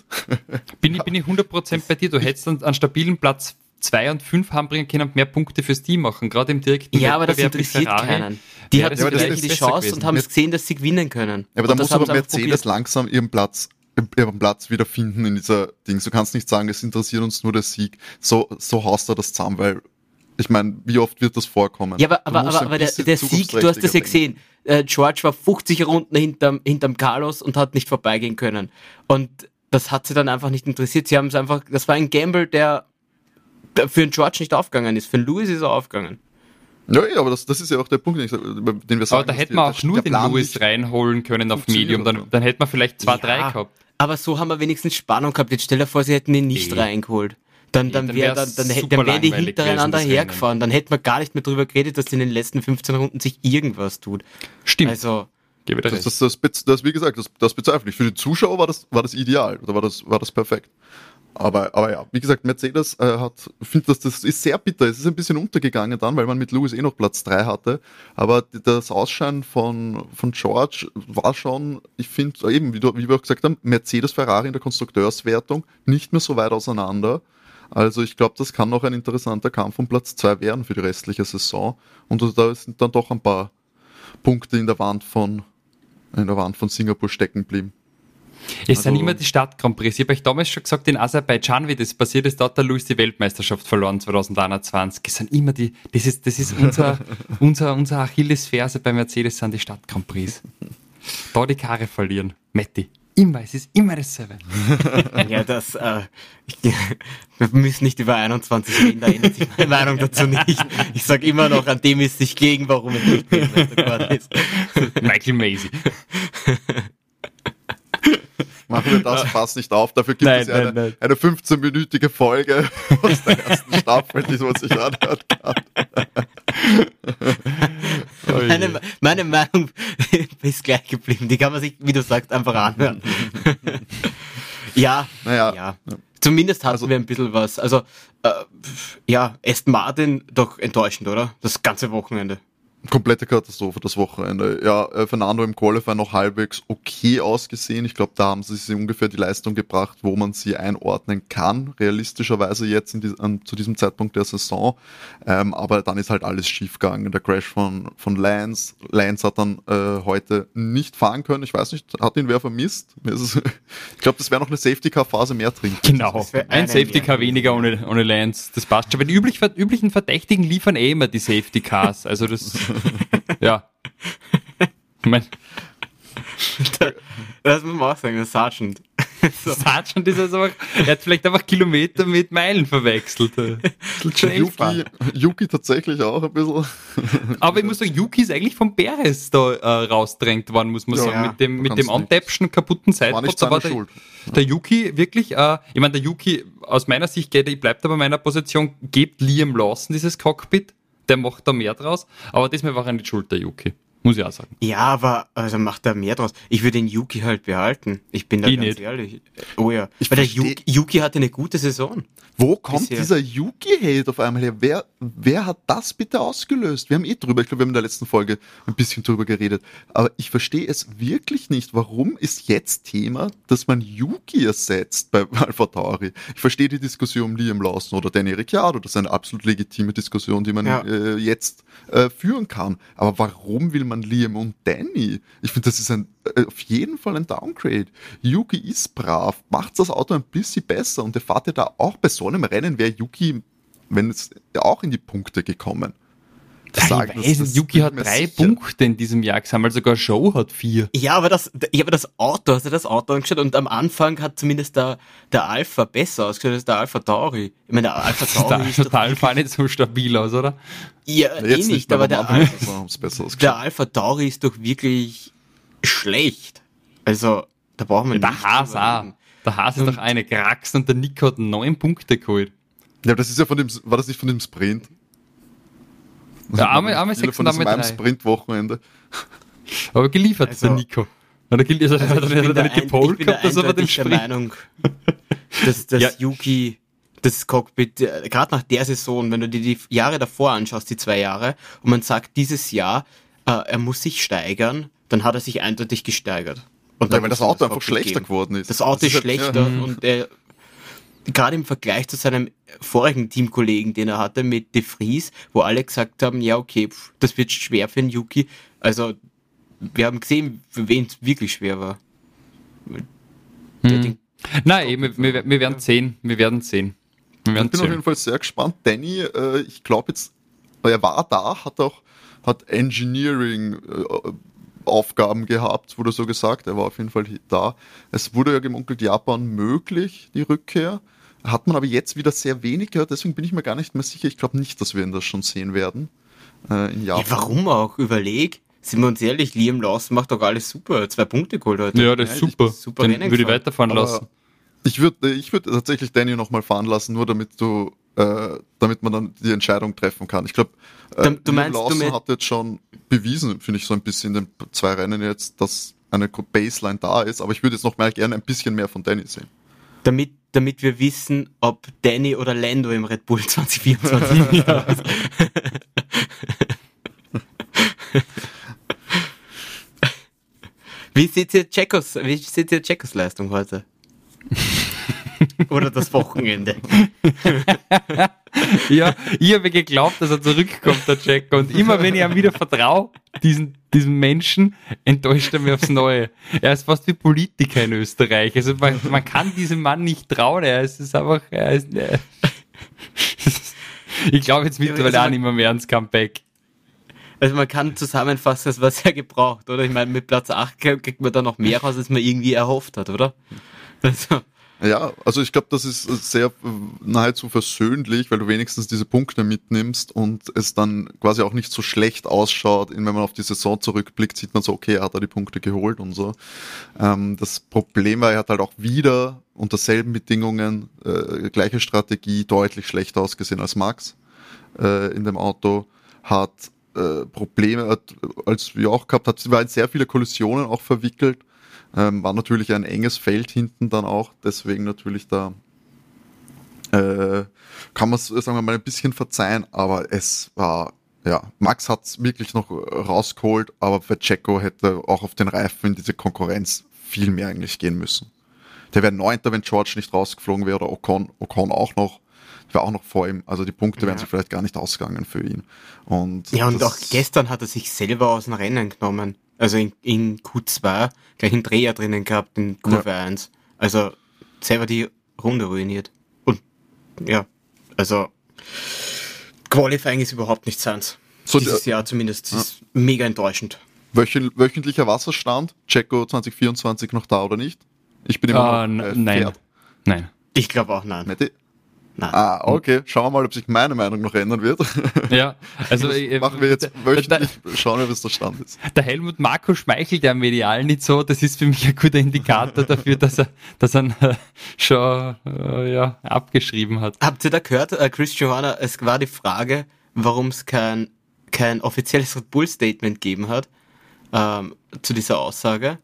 bin ich, bin ich 100% bei dir. Du hättest einen, einen stabilen Platz zwei und fünf haben bringen können und mehr Punkte fürs Team machen, gerade im direkten Ja, aber das interessiert Ferrari, keinen. Die hatten ja, die, die Chance gewesen. und haben es gesehen, dass sie gewinnen können. Ja, aber da muss aber Mercedes langsam ihren Platz ihren Platz wiederfinden in dieser Ding. Du kannst nicht sagen, es interessiert uns nur der Sieg. So, so haust du das zusammen, weil ich meine, wie oft wird das vorkommen? Ja, aber, aber, aber, aber der, der Sieg, du hast das ja gesehen. Äh, George war 50 Runden hinterm, hinterm Carlos und hat nicht vorbeigehen können. Und das hat sie dann einfach nicht interessiert. Sie haben es einfach, das war ein Gamble, der für einen George nicht aufgegangen ist. Für einen Louis ist er aufgegangen. Ja, ja, aber das, das ist ja auch der Punkt, den wir sagen. Aber da hätte man auch nur den Louis reinholen können auf Medium, dann, dann hätte man vielleicht zwei, ja, drei gehabt. Aber so haben wir wenigstens Spannung gehabt. Jetzt stell dir vor, sie hätten ihn nicht e. reingeholt. Dann, dann, wäre dann, dann, dann, dann wär die hintereinander hergefahren. Dann hätten wir gar nicht mehr drüber geredet, dass in den letzten 15 Runden sich irgendwas tut. Stimmt. Also, Gebe das, das, das, das, das, wie gesagt, das, das bezweifle ich. Für die Zuschauer war das, war das ideal, oder war das, war das perfekt. Aber, aber ja, wie gesagt, Mercedes äh, hat, finde das, das ist sehr bitter. Es ist ein bisschen untergegangen dann, weil man mit Lewis eh noch Platz drei hatte. Aber das Ausscheiden von, von George war schon, ich finde, eben, wie, du, wie wir auch gesagt haben, Mercedes, Ferrari in der Konstrukteurswertung nicht mehr so weit auseinander. Also ich glaube, das kann noch ein interessanter Kampf um Platz zwei werden für die restliche Saison. Und da sind dann doch ein paar Punkte in der Wand von, in der Wand von Singapur stecken geblieben. Es also, sind immer die Stadt Grand Prix. Ich habe euch damals schon gesagt, in Aserbaidschan, wie das passiert ist, dort hat der Louis die Weltmeisterschaft verloren 2021. Es sind immer die, das ist, das ist unser, unser, unser Achillesferse bei Mercedes sind die Stadt Grand Prix. Da die Karre verlieren. Metti. immer, es ist immer dasselbe. ja, das, äh, ich, wir müssen nicht über 21 reden, da ändert sich meine Meinung dazu nicht. Ich sag immer noch, an dem ist sich gegen, warum es nicht geworden ist. Michael Macy. Machen wir das Fass nicht auf, dafür gibt Nein, es ja nein, eine, eine 15-minütige Folge aus der ersten Staffel, die man sich anhört kann. Meine, meine Meinung ist gleich geblieben. Die kann man sich, wie du sagst, einfach anhören. ja, Naja, ja. Zumindest hatten Also- wir ein bisschen was. Also, äh, ja, Aston Martin doch enttäuschend, oder? Das ganze Wochenende. Komplette Katastrophe das Wochenende. Ja, äh, Fernando im Qualifier noch halbwegs okay ausgesehen. Ich glaube, da haben sie sich ungefähr die Leistung gebracht, wo man sie einordnen kann, realistischerweise jetzt in die, an, zu diesem Zeitpunkt der Saison. Ähm, aber dann ist halt alles schiefgegangen. Der Crash von, von Lance. Lance hat dann äh, heute nicht fahren können. Ich weiß nicht, hat ihn wer vermisst? Ich glaube, das wäre noch eine Safety-Car-Phase mehr trinken. Genau. Ein eine Safety mehr. Car weniger ohne, ohne Lance. Das passt schon. Aber die üblich, üblichen Verdächtigen liefern eh immer die Safety Cars. Also das, ja. Ich mein, Das muss man auch sagen, der Sergeant. So. Sergeant ist also einfach, er hat vielleicht einfach Kilometer mit Meilen verwechselt. Yuki. Yuki tatsächlich auch ein bisschen. Aber ich muss sagen, Yuki ist eigentlich vom Perez da äh, rausdrängt worden, muss man Ja, sagen. Mit dem, mit dem kannst Antapschen kaputten Sidepod. Da war der, Schuld. der Yuki wirklich, äh, ich meine, der Yuki, aus meiner Sicht geht, er, ich bleibe da bei meiner Position, gebt Liam Lawson dieses Cockpit, der macht da mehr draus. Aber diesmal war er nicht schuld, der Yuki. Muss ich auch sagen. Ja, aber also macht da mehr draus. Ich würde den Yuki halt behalten. Ich bin da Ich ganz nicht. ehrlich. Oh ja. Ich Weil der Yuki, Yuki hatte eine gute Saison. Wo kommt Bisher. dieser Yuki-Hate auf einmal her? Wer, wer hat das bitte ausgelöst? Wir haben eh drüber, ich glaube, wir haben in der letzten Folge ein bisschen drüber geredet. Aber ich verstehe es wirklich nicht. Warum ist jetzt Thema, dass man Yuki ersetzt bei Alpha Tauri? Ich verstehe die Diskussion um Liam Lawson oder Danny Ricciardo. Das ist eine absolut legitime Diskussion, die man Ja. äh, jetzt äh, führen kann. Aber warum will man Liam und Danny? Ich finde, das ist ein, äh, auf jeden Fall ein Downgrade. Yuki ist brav, macht das Auto ein bisschen besser und der ja da auch bei so einem Rennen wäre Yuki, wenn es auch in die Punkte gekommen. Das sagen- ich das- weiß, das Yuki bin hat drei sicher. Punkte in diesem Jahr gesammelt, sogar Show hat vier. Ja, aber das, ja, aber das Auto, hast du das Auto angeschaut? Und am Anfang hat zumindest der, der Alpha besser ausgeschaut als der Alpha Tauri. Ich meine, der Alpha Das Tauri ist doch, total fahr nicht so stabil aus, oder? ja, eh Jetzt nicht, mehr, aber der, Alpha, der. Alpha Tauri ist doch wirklich schlecht. Also, da brauchen wir Der nicht Haas auch. reden. Der Haas ist doch eine Krax und der Nico hat neun Punkte geholt. Ja, das ist ja von dem, war das nicht von dem Sprint? Ja, einmal- einmal Viele sechs von und einmal drei. Sprint-Wochenende. Aber geliefert, Also- der Nico. Oder gel- also, Also er bin hat da er nicht ein- gepolt gehabt, dass er bei dem Sprint. Meinung, dass das Ja. Yuki, das Cockpit, äh, gerade nach der Saison, wenn du dir die Jahre davor anschaust, die zwei Jahre, und man sagt, dieses Jahr, äh, er muss sich steigern, dann hat er sich eindeutig gesteigert. Und Ja, weil das Auto einfach Cockpit schlechter geben. geworden ist. Das Auto Das ist halt- schlechter Mhm. und er, gerade im Vergleich zu seinem vorigen Teamkollegen, den er hatte mit De Vries, wo alle gesagt haben, ja okay, pf, das wird schwer für den Yuki. Also wir haben gesehen, für wen es wirklich schwer war. Hm. Nein, eh, wir, wir, wir werden sehen. Wir werden sehen. Wir Ich werden bin auf jeden sehen. Fall sehr gespannt. Danny, äh, ich glaube jetzt, er war da, hat auch hat Engineering äh, Aufgaben gehabt, wurde so gesagt. Er war auf jeden Fall da. Es wurde ja gemunkelt, Japan möglich, die Rückkehr. Hat man aber jetzt wieder sehr wenig gehört, deswegen bin ich mir gar nicht mehr sicher. Ich glaube nicht, dass wir ihn das schon sehen werden. Äh, in Japan. Ja, warum auch? Überleg. Sind wir uns ehrlich, Liam Lawson macht doch alles super. Zwei Punkte geholt heute. Ja, das ist Ja, super. super Den würde ich weiterfahren Aber lassen. Ich würde ich würd tatsächlich Danny nochmal fahren lassen, nur damit du, äh, damit man dann die Entscheidung treffen kann. Ich glaube, äh, Du- du Liam meinst, du Lawson mein- hat jetzt schon bewiesen, finde ich so ein bisschen in den zwei Rennen jetzt, dass eine Baseline da ist, aber ich würde jetzt noch mal gerne ein bisschen mehr von Danny sehen. Damit, damit wir wissen, ob Danny oder Lando im Red Bull 2024 ist. Wie seht ihr Checos, wie seht ihr Checos Leistung heute? Oder das Wochenende? Ja, ich habe geglaubt, dass er zurückkommt, der Jack. Und immer wenn ich ihm wieder vertraue, diesen, diesem Menschen, enttäuscht er mich aufs Neue. Er ist fast wie Politiker in Österreich. Also man, man kann diesem Mann nicht trauen. Er ist, ist einfach, er ist, äh, ich glaube jetzt mittlerweile also auch nicht mehr, mehr ans Comeback. Also man kann zusammenfassen, es war sehr gebraucht, oder? Ich meine, mit Platz 8 kriegt man da noch mehr raus, als man irgendwie erhofft hat, oder? Also. Ja, also ich glaube, das ist sehr nahezu versöhnlich, weil du wenigstens diese Punkte mitnimmst und es dann quasi auch nicht so schlecht ausschaut. Wenn man auf die Saison zurückblickt, sieht man so, okay, er hat da die Punkte geholt und so. Ähm, das Problem war, er hat halt auch wieder unter selben Bedingungen, äh, gleiche Strategie, deutlich schlechter ausgesehen als Max äh, in dem Auto, hat äh, Probleme, hat, als wir auch gehabt hat, sie war in sehr viele Kollisionen auch verwickelt ähm, war natürlich ein enges Feld hinten dann auch, deswegen natürlich da äh, kann man es, sagen wir mal, ein bisschen verzeihen, aber es war, ja, Max hat es wirklich noch rausgeholt, aber für Checo hätte auch auf den Reifen in diese Konkurrenz viel mehr eigentlich gehen müssen. Der wäre neunter, wenn George nicht rausgeflogen wäre, oder Ocon, Ocon auch noch. War auch noch vor ihm. Also die Punkte ja. wären sich vielleicht gar nicht ausgegangen für ihn. Und ja, und auch gestern hat er sich selber aus dem Rennen genommen. Also in, in Q2 gleich einen Dreher drinnen gehabt in Kurve ja. 1. Also selber die Runde ruiniert. Und ja, also Qualifying ist überhaupt nicht seins. So, Dieses Jahr zumindest. Ja. ist mega enttäuschend. Wöchentlicher Wasserstand? Checo 2024 noch da oder nicht? Ich bin immer uh, noch, äh, Nein. Nein. Ich glaube auch nein. Mette? Nein. Ah, okay. Schauen wir mal, ob sich meine Meinung noch ändern wird. Ja, also äh, machen wir jetzt wöchentlich, schauen wir, was der Stand ist. Der Helmut Marco schmeichelt ja medial nicht so. Das ist für mich ein guter Indikator dafür, dass er, dass er äh, schon äh, ja, abgeschrieben hat. Habt ihr da gehört, äh, Chris Johanna, es war die Frage, warum es kein, kein offizielles Red Bull Statement gegeben hat ähm, zu dieser Aussage.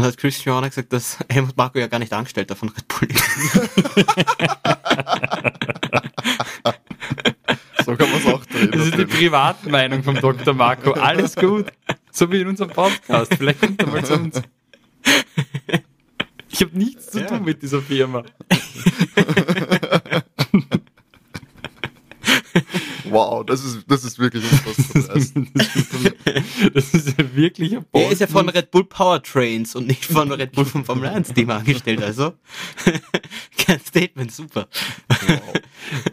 Und hat Chris Johanna gesagt, dass Helmut Marco ja gar nicht Angestellter von Red Bull ist. so kann man es auch drehen. Das ist die Privatmeinung vom Dr. Marco. Alles gut. So wie in unserem Podcast. Vielleicht kommt er mal zu uns. Ich habe nichts zu tun mit dieser Firma. Wow, das ist, das ist wirklich unfassbar. das ist ja wirklich ein Er ist ja von Red Bull Powertrains und nicht von Red Bull vom Formel 1 Team angestellt, also. Kein Statement, super. Wow.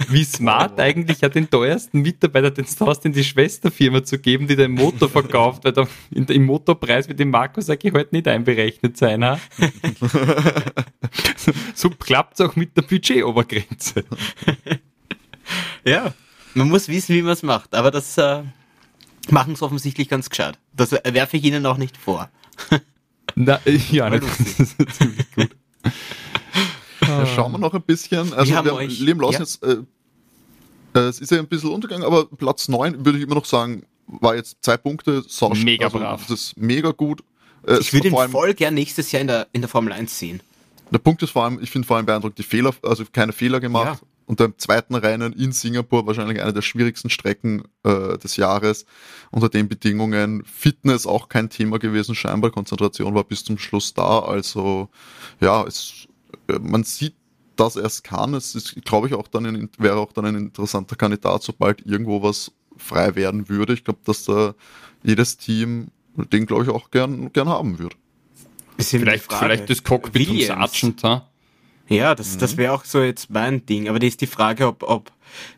Wie smart wow. eigentlich ja den teuersten Mitarbeiter den hast, in die Schwesterfirma zu geben, die den Motor verkauft, weil da im Motorpreis mit dem Markus sag ich heute nicht einberechnet sein, ha? so, so klappt es auch mit der Budgetobergrenze. ja. Man muss wissen, wie man es macht, aber das äh, machen sie offensichtlich ganz gescheit. Das werfe ich ihnen auch nicht vor. Na, ja, das ist ziemlich gut. Ja, schauen wir noch ein bisschen. Also, wir, wir haben euch, Liam Lawson ja? jetzt, äh, äh, es ist ja ein bisschen untergegangen, aber Platz 9 würde ich immer noch sagen, war jetzt zwei Punkte. Sau mega also, brav. Das ist mega gut. Äh, ich würde ihn allem, voll gern nächstes Jahr in der, in der Formel 1 sehen. Der Punkt ist vor allem, ich finde vor allem beeindruckend die Fehler, also keine Fehler gemacht. Ja und im zweiten Rennen in Singapur wahrscheinlich eine der schwierigsten Strecken äh, des Jahres. Unter den Bedingungen Fitness auch kein Thema gewesen, scheinbar Konzentration war bis zum Schluss da. Also ja, es, äh, man sieht, dass er es kann. Es ist, glaube ich, auch dann ein, wäre auch dann ein interessanter Kandidat, sobald irgendwo was frei werden würde. Ich glaube, dass da jedes Team den, glaube ich, auch gern, gern haben würde. Vielleicht, vielleicht das Cockpit Williams. vom Sergeant? Ja, das, mhm. das wäre auch so jetzt mein Ding. Aber das ist die Frage, ob, ob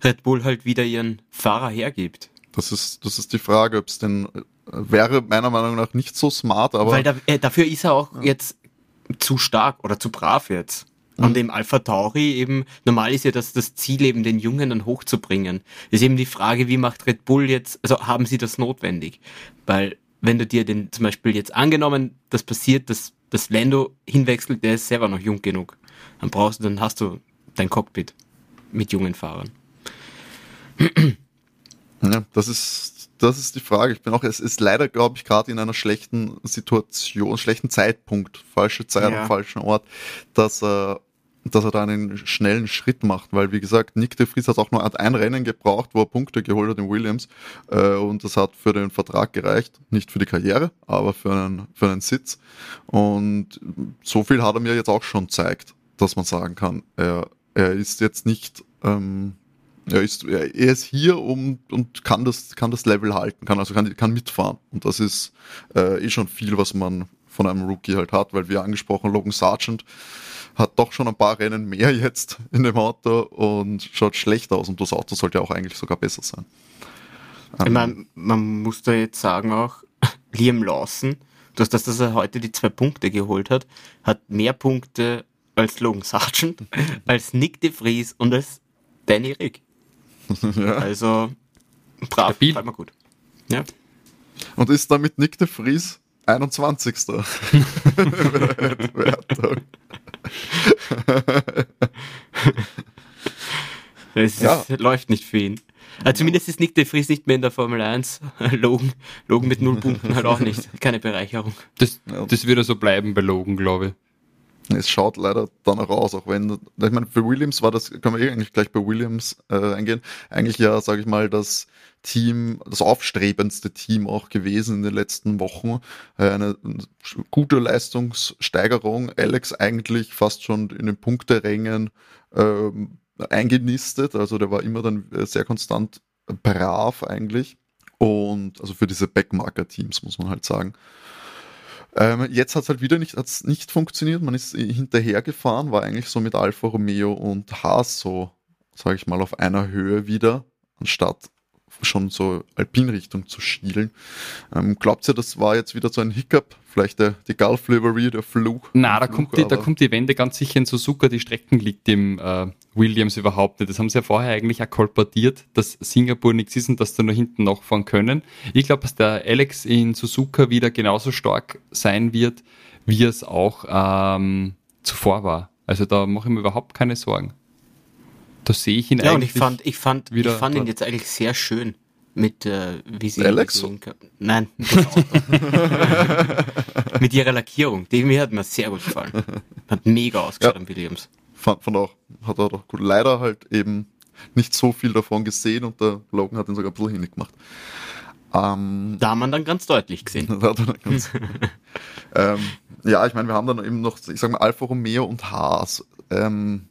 Red Bull halt wieder ihren Fahrer hergibt. Das ist, das ist die Frage, ob es denn äh, wäre meiner Meinung nach nicht so smart, aber. Weil da, äh, dafür ist er auch jetzt zu stark oder zu brav jetzt. Mhm. Und dem Alpha Tauri eben, normal ist ja das, das Ziel eben, den Jungen dann hochzubringen. Ist eben die Frage, wie macht Red Bull jetzt, also haben sie das notwendig? Weil, wenn du dir den zum Beispiel jetzt angenommen, das passiert, dass das Lando hinwechselt, der ist selber noch jung genug dann brauchst du, dann hast du dein Cockpit mit jungen Fahrern. Ja, das ist, das ist die Frage. Ich bin auch, es ist leider, glaube ich, gerade in einer schlechten Situation, schlechten Zeitpunkt, falsche Zeit ja. am falschen Ort, dass er, dass er da einen schnellen Schritt macht, weil wie gesagt, Nick de Vries hat auch nur ein Rennen gebraucht, wo er Punkte geholt hat in Williams äh, und das hat für den Vertrag gereicht, nicht für die Karriere, aber für einen, für einen Sitz und so viel hat er mir jetzt auch schon gezeigt dass man sagen kann, er, er ist jetzt nicht, ähm, er ist, er, er ist hier um, und kann das, kann das Level halten, kann also kann, kann mitfahren. Und das ist äh, eh schon viel, was man von einem Rookie halt hat, weil wie angesprochen, Logan Sargent hat doch schon ein paar Rennen mehr jetzt in dem Auto und schaut schlecht aus und das Auto sollte auch eigentlich sogar besser sein. Ich meine, man muss da jetzt sagen auch, Liam Lawson, durch das, dass er heute die zwei Punkte geholt hat, hat mehr Punkte als Logan Sargent, als Nick de Vries und als Danny Rick. ja. Also, brav, Stabil. mir gut. Ja. Und ist damit Nick de Vries 21. Es Ja. läuft nicht für ihn. Also zumindest ist Nick de Vries nicht mehr in der Formel 1. Logan, Logan mit null Punkten halt auch nicht. Keine Bereicherung. Das, das wird so bleiben bei Logan, glaube ich. Es schaut leider danach aus, auch wenn, ich meine, für Williams war das, können wir eh eigentlich gleich bei Williams äh, eingehen, eigentlich ja, sage ich mal, das Team, das aufstrebendste Team auch gewesen in den letzten Wochen. Äh, eine gute Leistungssteigerung. Alex eigentlich fast schon in den Punkterängen ähm, eingenistet, also der war immer dann äh, sehr konstant brav eigentlich. Und also für diese Backmarker-Teams muss man halt sagen. Ähm, jetzt hat es halt wieder nicht, hat's nicht funktioniert. Man ist hinterhergefahren, war eigentlich so mit Alfa Romeo und Haas so, sage ich mal, auf einer Höhe wieder, anstatt schon so Alpin-Richtung zu schielen. Ähm, glaubt ihr, das war jetzt wieder so ein Hiccup? Vielleicht der, die Gulf Livery, der Fluch? Na, da Fluch, kommt, die, da kommt die Wende ganz sicher in Suzuka, die Strecken liegt dem äh, Williams überhaupt nicht. Das haben sie ja vorher eigentlich auch kolportiert, dass Singapur nichts ist und dass sie nur hinten nachfahren können. Ich glaube, dass der Alex in Suzuka wieder genauso stark sein wird, wie es auch ähm, zuvor war. Also da mache ich mir überhaupt keine Sorgen. Da sehe ich ihn Ja, und eigentlich. ich fand, ich fand, ich fand ihn jetzt eigentlich sehr schön mit, äh, wie sie Alex? Nein, mit ihrer Lackierung. Die mir hat mir sehr gut gefallen. Hat mega ausgeschaut Ja. Williams. fand, fand auch, hat er doch gut. Leider halt eben nicht so viel davon gesehen und der Logan hat ihn sogar ein bisschen hingemacht. Ähm, Da haben wir dann ganz deutlich gesehen. Da hat dann ganz, ähm, ja, ich meine, wir haben dann eben noch, ich sag mal, Alfa Romeo und Haas. Ähm,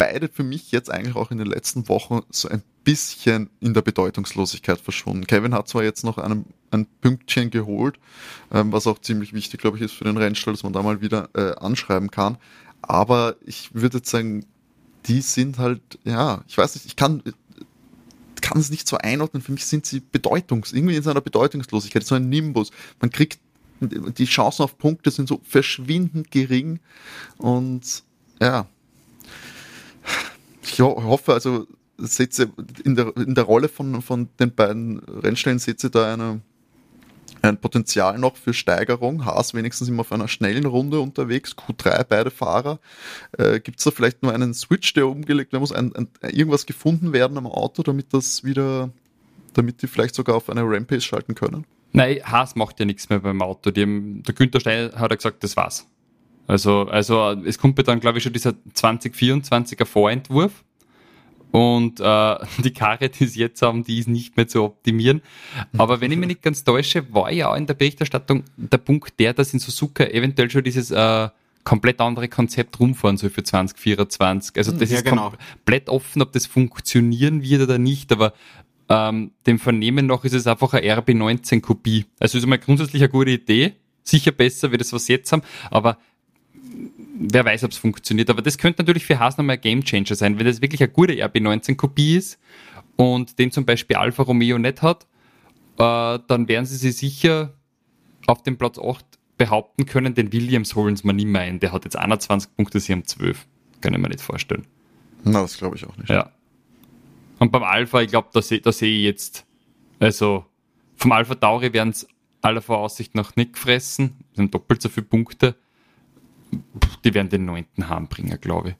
beide für mich jetzt eigentlich auch in den letzten Wochen so ein bisschen in der Bedeutungslosigkeit verschwunden. Kevin hat zwar jetzt noch einen, ein Pünktchen geholt, ähm, was auch ziemlich wichtig, glaube ich, ist für den Rennstall, dass man da mal wieder äh, anschreiben kann. Aber ich würde jetzt sagen, die sind halt, ja, ich weiß nicht, ich kann, kann es nicht so einordnen. Für mich sind sie bedeutungs, irgendwie in seiner Bedeutungslosigkeit, so ein Nimbus. Man kriegt, die Chancen auf Punkte sind so verschwindend gering und ja. Ich ho- hoffe, also ihr in der, in der Rolle von, von den beiden Rennstellen ihr da eine, ein Potenzial noch für Steigerung. Haas wenigstens immer auf einer schnellen Runde unterwegs, Q3 beide Fahrer. Äh, Gibt es da vielleicht nur einen Switch, der umgelegt werden muss, ein, ein, irgendwas gefunden werden am Auto, damit das wieder, damit die vielleicht sogar auf eine Rampace schalten können? Nein, Haas macht ja nichts mehr beim Auto. Haben, der Günther Stein hat ja gesagt, das war's. Also, also es kommt ja dann, glaube ich, schon dieser 2024er Vorentwurf. Und äh, die Karre, die sie jetzt haben, die ist nicht mehr zu optimieren. Aber wenn ich mich nicht ganz täusche, war ja auch in der Berichterstattung der Punkt der, dass in Suzuka eventuell schon dieses äh, komplett andere Konzept rumfahren soll für 2024. Also das Ja, ist genau. komplett offen, ob das funktionieren wird oder nicht. Aber ähm, dem Vernehmen nach ist es einfach eine RB19-Kopie. Also ist mal grundsätzlich eine gute Idee. Sicher besser, wie das, was sie jetzt haben. Aber wer weiß, ob es funktioniert. Aber das könnte natürlich für Haas nochmal ein Gamechanger sein. Wenn das wirklich eine gute RB19-Kopie ist und den zum Beispiel Alfa Romeo nicht hat, äh, dann werden sie sich sicher auf dem Platz 8 behaupten können. Den Williams holen sie mir nicht mehr ein. Der hat jetzt 21 Punkte, sie haben 12. Kann ich mir nicht vorstellen. Na, das glaube ich auch nicht. Ja. Und beim Alpha, ich glaube, da sehe da seh ich jetzt, also vom Alpha Tauri werden es aller Voraussicht nach nicht gefressen, Das sind doppelt so viele Punkte. Die werden den neunten heimbringen, glaube ich.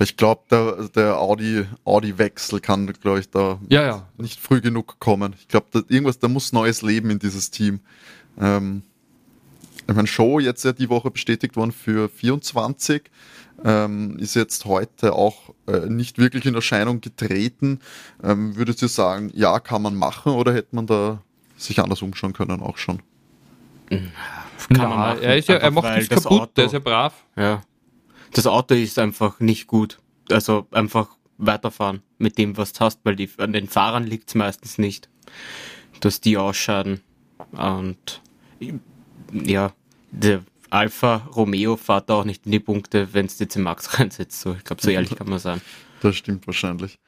Ich glaube, der, der Audi, Audi-Wechsel kann, glaube ich, da Ja, ja. nicht früh genug kommen. Ich glaube, da, irgendwas, da muss neues Leben in dieses Team. Ähm, ich meine, Show jetzt ja die Woche bestätigt worden für 24, ähm, ist jetzt heute auch äh, nicht wirklich in Erscheinung getreten. Ähm, würdest du sagen, ja, kann man machen oder hätte man da sich anders umschauen können auch schon? Kann Na, man machen, er, ist ja, er macht nichts das kaputt, Auto- der ist ja brav. Ja. Das Auto ist einfach nicht gut. Also einfach weiterfahren mit dem, was du hast, weil die, an den Fahrern liegt es meistens nicht, dass die ausscheiden. Und ja, der Alfa Romeo fährt auch nicht in die Punkte, wenn es jetzt in Max reinsetzt. So, ich glaube, so ehrlich kann man sein. Das stimmt wahrscheinlich.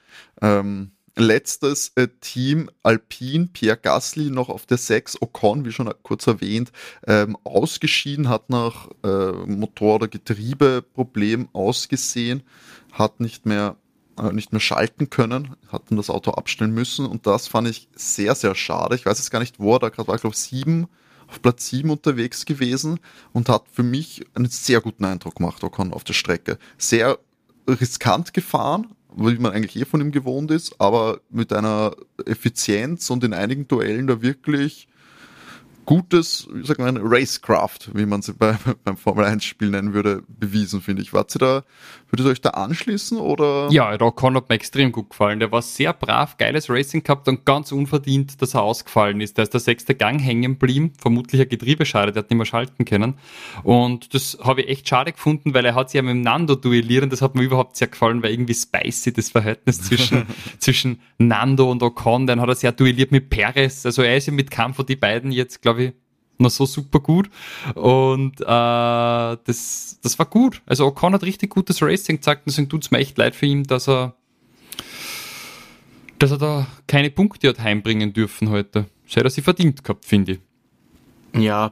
Ähm, letztes äh, Team Alpine, Pierre Gasly noch auf der 6, Ocon, wie schon kurz erwähnt, ähm, ausgeschieden, hat nach äh, Motor- oder Getriebeproblem ausgesehen, hat nicht mehr äh, nicht mehr schalten können, hatten das Auto abstellen müssen und das fand ich sehr, sehr schade. Ich weiß jetzt gar nicht, wo er da gerade war, ich glaube sieben, auf Platz sieben unterwegs gewesen und hat für mich einen sehr guten Eindruck gemacht, Ocon auf der Strecke. Sehr riskant gefahren, wie man eigentlich eh von ihm gewohnt ist, aber mit einer Effizienz und in einigen Duellen da wirklich gutes, wie sagt man, Racecraft, wie man sie bei, beim Formel 1 Spiel nennen würde, bewiesen, finde ich. Wart ihr da, würdet ihr euch da anschließen oder? Ja, der Ocon hat mir extrem gut gefallen. Der war sehr brav, geiles Racing gehabt und ganz unverdient, dass er ausgefallen ist. Da ist der sechste Gang hängen geblieben, vermutlich ein Getriebeschaden, der hat nicht mehr schalten können. Und das habe ich echt schade gefunden, weil er hat sich ja mit dem Nando duelliert und das hat mir überhaupt sehr gefallen, weil irgendwie spicy das Verhältnis zwischen, zwischen Nando und Ocon, dann hat er sehr duelliert mit Perez. Also er ist ja mit Kampf und die beiden jetzt, glaube ich, noch so super gut. Und äh, das, das war gut. Also Ocon hat richtig gutes Racing gezeigt, deswegen tut es mir echt leid für ihn, dass er dass er da keine Punkte hat heimbringen dürfen heute. Das hätte er sie verdient gehabt, finde ich. Ja,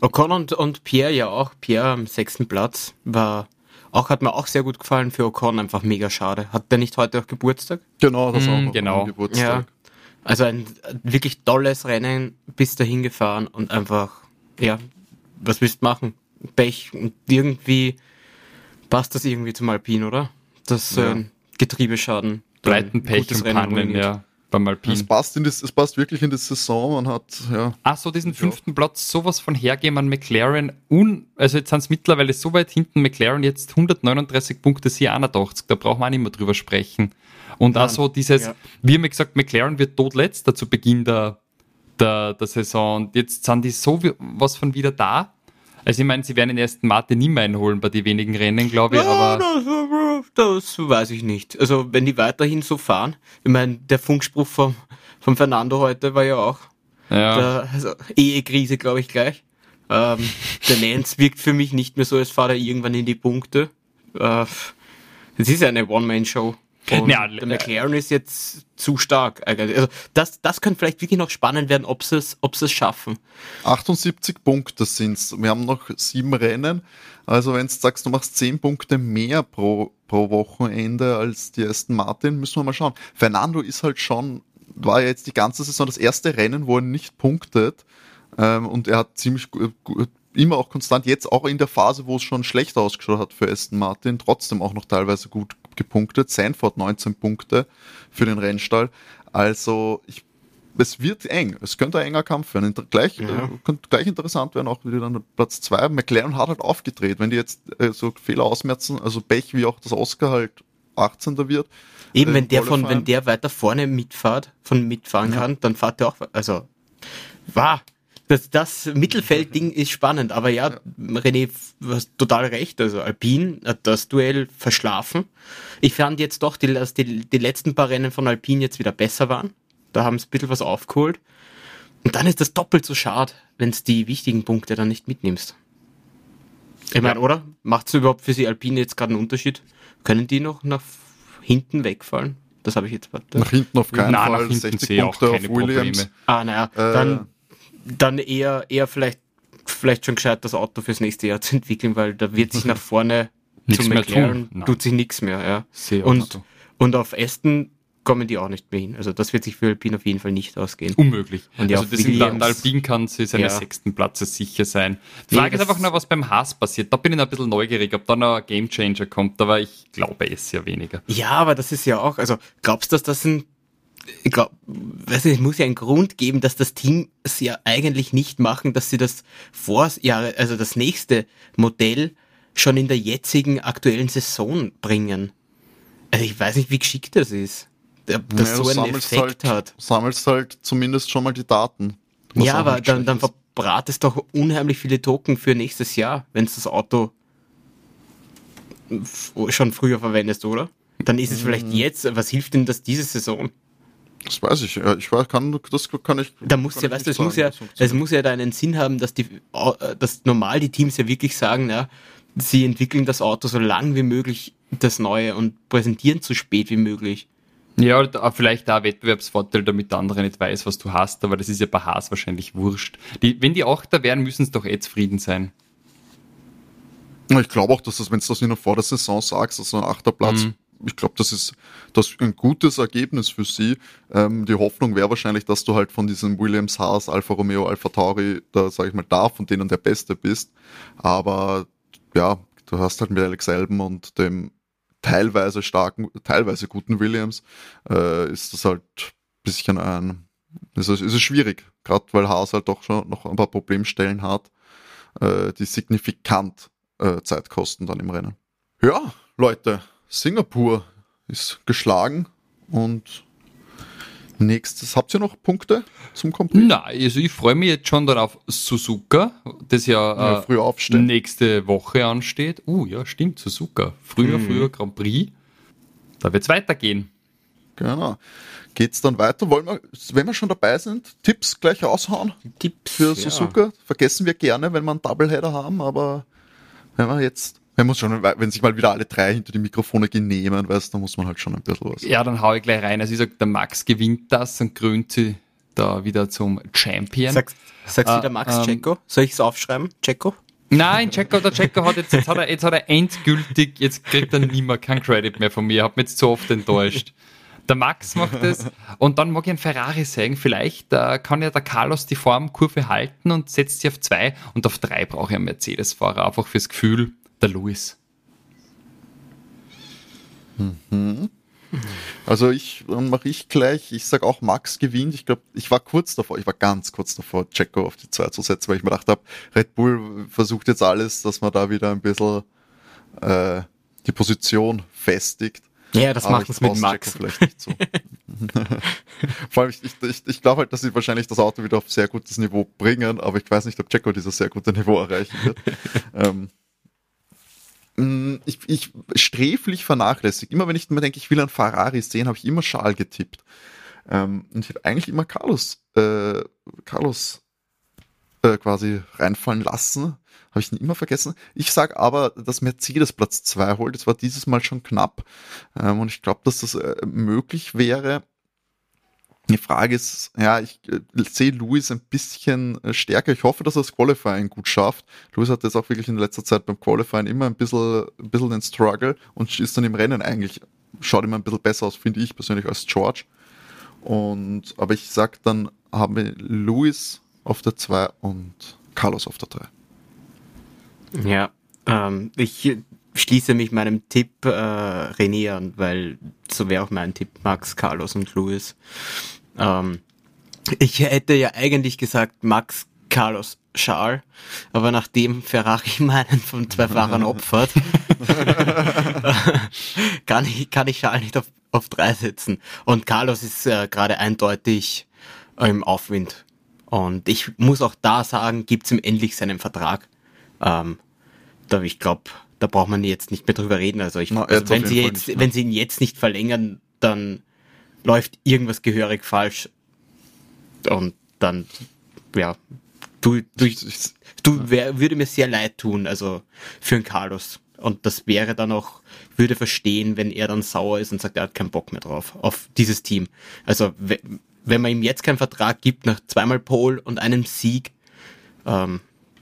Ocon und, und Pierre ja auch. Pierre am sechsten Platz war auch, hat mir auch sehr gut gefallen. Für Ocon einfach mega schade. Hat der nicht heute auch Geburtstag? Genau, das Mm, auch genau. Geburtstag. Ja. Also ein wirklich tolles Rennen bis dahin gefahren und einfach, ja, was willst du machen? Pech und irgendwie passt das irgendwie zum Alpin, oder? Das Ja. ähm, Getriebeschaden. dann Pleiten, ein Pech gutes und Rennen Pannen, ja, beim Es Alpin. passt, in das, es passt wirklich in die Saison. Man hat, ja, Ach so, diesen fünften Platz sowas von hergeben an McLaren. Un, also jetzt sind es mittlerweile so weit hinten, McLaren jetzt 139 Punkte, sie 81. Da brauchen wir auch nicht mehr drüber sprechen. Und auch Nein, so dieses, ja. wir haben ja gesagt, McLaren wird todletzter zu Beginn der, der, der Saison. Und jetzt sind die so was von wieder da. Also ich meine, sie werden den ersten Martin nie mehr einholen bei den wenigen Rennen, glaube ich, aber das, das weiß ich nicht. Also wenn die weiterhin so fahren, ich meine, der Funkspruch vom, vom Fernando heute war ja auch ja. der, also Ehekrise, glaube ich, gleich. Ähm, der Nance wirkt für mich nicht mehr so, als fahrt er irgendwann in die Punkte. Äh, es ist ja eine One-Man-Show. Und Ja, der McLaren ist jetzt zu stark. Also das, das könnte vielleicht wirklich noch spannend werden, ob sie es, ob sie es schaffen. 78 Punkte sind's. Wir haben noch sieben Rennen. Also wenn du sagst, du machst zehn Punkte mehr pro, pro Wochenende als die Aston Martin, müssen wir mal schauen. Fernando ist halt schon, war ja jetzt die ganze Saison das erste Rennen, wo er nicht punktet. Ähm, und er hat ziemlich gu- gu- immer auch konstant, jetzt auch in der Phase, wo es schon schlecht ausgeschaut hat für Aston Martin, trotzdem auch noch teilweise gut gepunktet. Sanford 19 Punkte für den Rennstall. Also ich es wird eng. Es könnte ein enger Kampf werden. Inter gleich, Ja. äh, könnte gleich interessant werden, auch wieder dann Platz zwei. McLaren hat halt aufgedreht. Wenn die jetzt äh, so Fehler ausmerzen, also Pech wie auch das Oscar halt 18. wird. Eben, äh, wenn der von, wenn der weiter vorne mitfahrt, von mitfahren Ja. kann, dann fahrt er auch, also, war. Das, das Mittelfeldding ist spannend, aber ja, René, du hast total recht. Also Alpine hat das Duell verschlafen. Ich fand jetzt doch, die, dass die, die letzten paar Rennen von Alpine jetzt wieder besser waren. Da haben sie ein bisschen was aufgeholt. Und dann ist das doppelt so schade, wenn es die wichtigen Punkte dann nicht mitnimmst. Ich meine, oder? Macht es überhaupt für sie Alpine jetzt gerade einen Unterschied? Können die noch nach hinten wegfallen? Das habe ich jetzt. Warte. Nach hinten auf keinen Nein, nach Fall. hinten 60 sehe ich auch Punkte auf keine Williams. Probleme. Ah, naja, Äh. dann, dann eher, eher vielleicht, vielleicht schon gescheit, das Auto fürs nächste Jahr zu entwickeln, weil da wird sich nach vorne Nichts zu mehr McLaren. Nein. tut sich nichts mehr, ja. Und, und auf Aston kommen die auch nicht mehr hin. Also das wird sich für Alpine auf jeden Fall nicht ausgehen. Unmöglich. Und also auf das in Williams- der Alpin kann sie seines Ja. sechsten Platzes sicher sein. Die Frage Nee, ist einfach nur, was beim Haas passiert. Da bin ich ein bisschen neugierig, ob da noch ein Gamechanger kommt, aber ich glaube es ja weniger. Ja, aber das ist ja auch, also glaubst du, dass das ein, ich glaub, weiß nicht, es muss ja einen Grund geben, dass das Team es ja eigentlich nicht machen, dass sie das Vorjahre, also das nächste Modell schon in der jetzigen aktuellen Saison bringen. Also ich weiß nicht, wie geschickt das ist. Der- Das Ja, so einen Effekt halt, hat. Sammelst halt zumindest schon mal die Daten. Ja, aber dann, dann verbratest doch unheimlich viele Token für nächstes Jahr, wenn es das Auto schon früher verwendest, oder? Dann ist es Mhm. vielleicht jetzt, was hilft denn das diese Saison? Das weiß ich. Ich weiß, kann, das kann ich. Da muss ja, weißt du, es muss ja, es muss ja da einen Sinn haben, dass die, dass normal die Teams ja wirklich sagen, ja, sie entwickeln das Auto so lang wie möglich, das Neue und präsentieren so spät wie möglich. Ja, vielleicht da Wettbewerbsvorteil, damit der andere nicht weiß, was du hast, aber das ist ja bei Haas wahrscheinlich wurscht. Die, wenn die Achter wären, müssen es doch eh zufrieden sein. Ich glaube auch, dass das, wenn du das nicht noch vor der Saison sagst, dass so ein Achterplatz, mhm. Ich glaube, das ist das ein gutes Ergebnis für sie. Ähm, die Hoffnung wäre wahrscheinlich, dass du halt von diesem Williams, Haas, Alfa Romeo, Alfa Tauri, da sage ich mal, da von denen der Beste bist. Aber ja, du hast halt mit Alex Elben und dem teilweise starken, teilweise guten Williams, äh, ist das halt bisschen ein, ist es, ist es schwierig, gerade weil Haas halt doch schon noch ein paar Problemstellen hat, äh, die signifikant äh, Zeit kosten dann im Rennen. Ja, Leute, Singapur ist geschlagen und nächstes, habt ihr noch Punkte zum Complete? Nein, also ich freue mich jetzt schon darauf Suzuka, das ja, ja äh, nächste Woche ansteht. Uh, ja, stimmt, Suzuka. Früher, mhm. früher Grand Prix. Da wird es weitergehen. Genau. Geht's dann weiter? Wollen wir, wenn wir schon dabei sind, Tipps gleich raushauen? Tipps für Suzuka. Ja. Vergessen wir gerne, wenn wir einen Doubleheader haben, aber wenn wir jetzt, wenn muss schon, wenn sich mal wieder alle drei hinter die Mikrofone genehmen, weißt, dann muss man halt schon ein bisschen was. Ja, dann hau ich gleich rein. Also ich sag, der Max gewinnt das und krönt sie da wieder zum Champion. Sagst, sagst äh, du der Max ähm, Checo? Soll ich es aufschreiben? Checo? Nein, Checo, der Checo hat jetzt, jetzt hat er, jetzt hat er endgültig, jetzt kriegt er nicht mehr kein Credit mehr von mir, hat mich jetzt zu oft enttäuscht. Der Max macht es und dann mag ich ein Ferrari sagen, vielleicht äh, kann ja der Carlos die Formkurve halten und setzt sie auf zwei und auf drei brauche ich einen Mercedes-Fahrer, einfach fürs Gefühl, der Lewis. Mhm. Also ich, mache ich gleich, ich sag auch Max gewinnt. Ich glaube, ich war kurz davor, ich war ganz kurz davor, Checo auf die zwei zu setzen, weil ich mir gedacht habe, Red Bull versucht jetzt alles, dass man da wieder ein bisschen äh, die Position festigt. Ja, das macht es mit Max. Vielleicht nicht so. Vor allem, ich, ich, ich glaube halt, dass sie wahrscheinlich das Auto wieder auf sehr gutes Niveau bringen, aber ich weiß nicht, ob Checo dieses sehr gute Niveau erreichen wird. ähm, ich, ich sträflich vernachlässigt. Immer wenn ich mir denke, ich will einen Ferrari sehen, habe ich immer Schal getippt. Ähm, und ich habe eigentlich immer Carlos, äh, Carlos äh, quasi reinfallen lassen. Habe ich ihn immer vergessen. Ich sage aber, dass Mercedes Platz 2 holt. Das war dieses Mal schon knapp. Ähm, und ich glaube, dass das äh, möglich wäre. Die Frage ist, ja, ich äh, sehe Louis ein bisschen äh, stärker. Ich hoffe, dass er das Qualifying gut schafft. Louis hat jetzt auch wirklich in letzter Zeit beim Qualifying immer ein bisschen, ein bisschen den Struggle und ist dann im Rennen eigentlich, schaut immer ein bisschen besser aus, finde ich persönlich, als George. Und, aber ich sag dann, haben wir Louis auf der 2 und Carlos auf der 3. Ja, ähm, ich schließe mich meinem Tipp äh, René an, weil so wäre auch mein Tipp Max, Carlos und Luis. Ähm, ich hätte ja eigentlich gesagt Max, Carlos, Charles, aber nachdem Ferrari meinen von zwei Fahrern opfert, kann ich, kann ich Charles nicht auf, auf drei setzen. Und Carlos ist äh, gerade eindeutig im Aufwind. Und ich muss auch da sagen, gibt's ihm endlich seinen Vertrag. Ähm, da ich glaube, da braucht man jetzt nicht mehr drüber reden. Also, ich, Na, also wenn sie jetzt, nicht, wenn sie ihn jetzt nicht verlängern, dann läuft irgendwas gehörig falsch. Und dann, ja, du, du, du wär, würde mir sehr leid tun, also für einen Carlos. Und das wäre dann auch, würde verstehen, wenn er dann sauer ist und sagt, er hat keinen Bock mehr drauf, auf dieses Team. Also, wenn man ihm jetzt keinen Vertrag gibt, nach zweimal Pole und einem Sieg, ähm,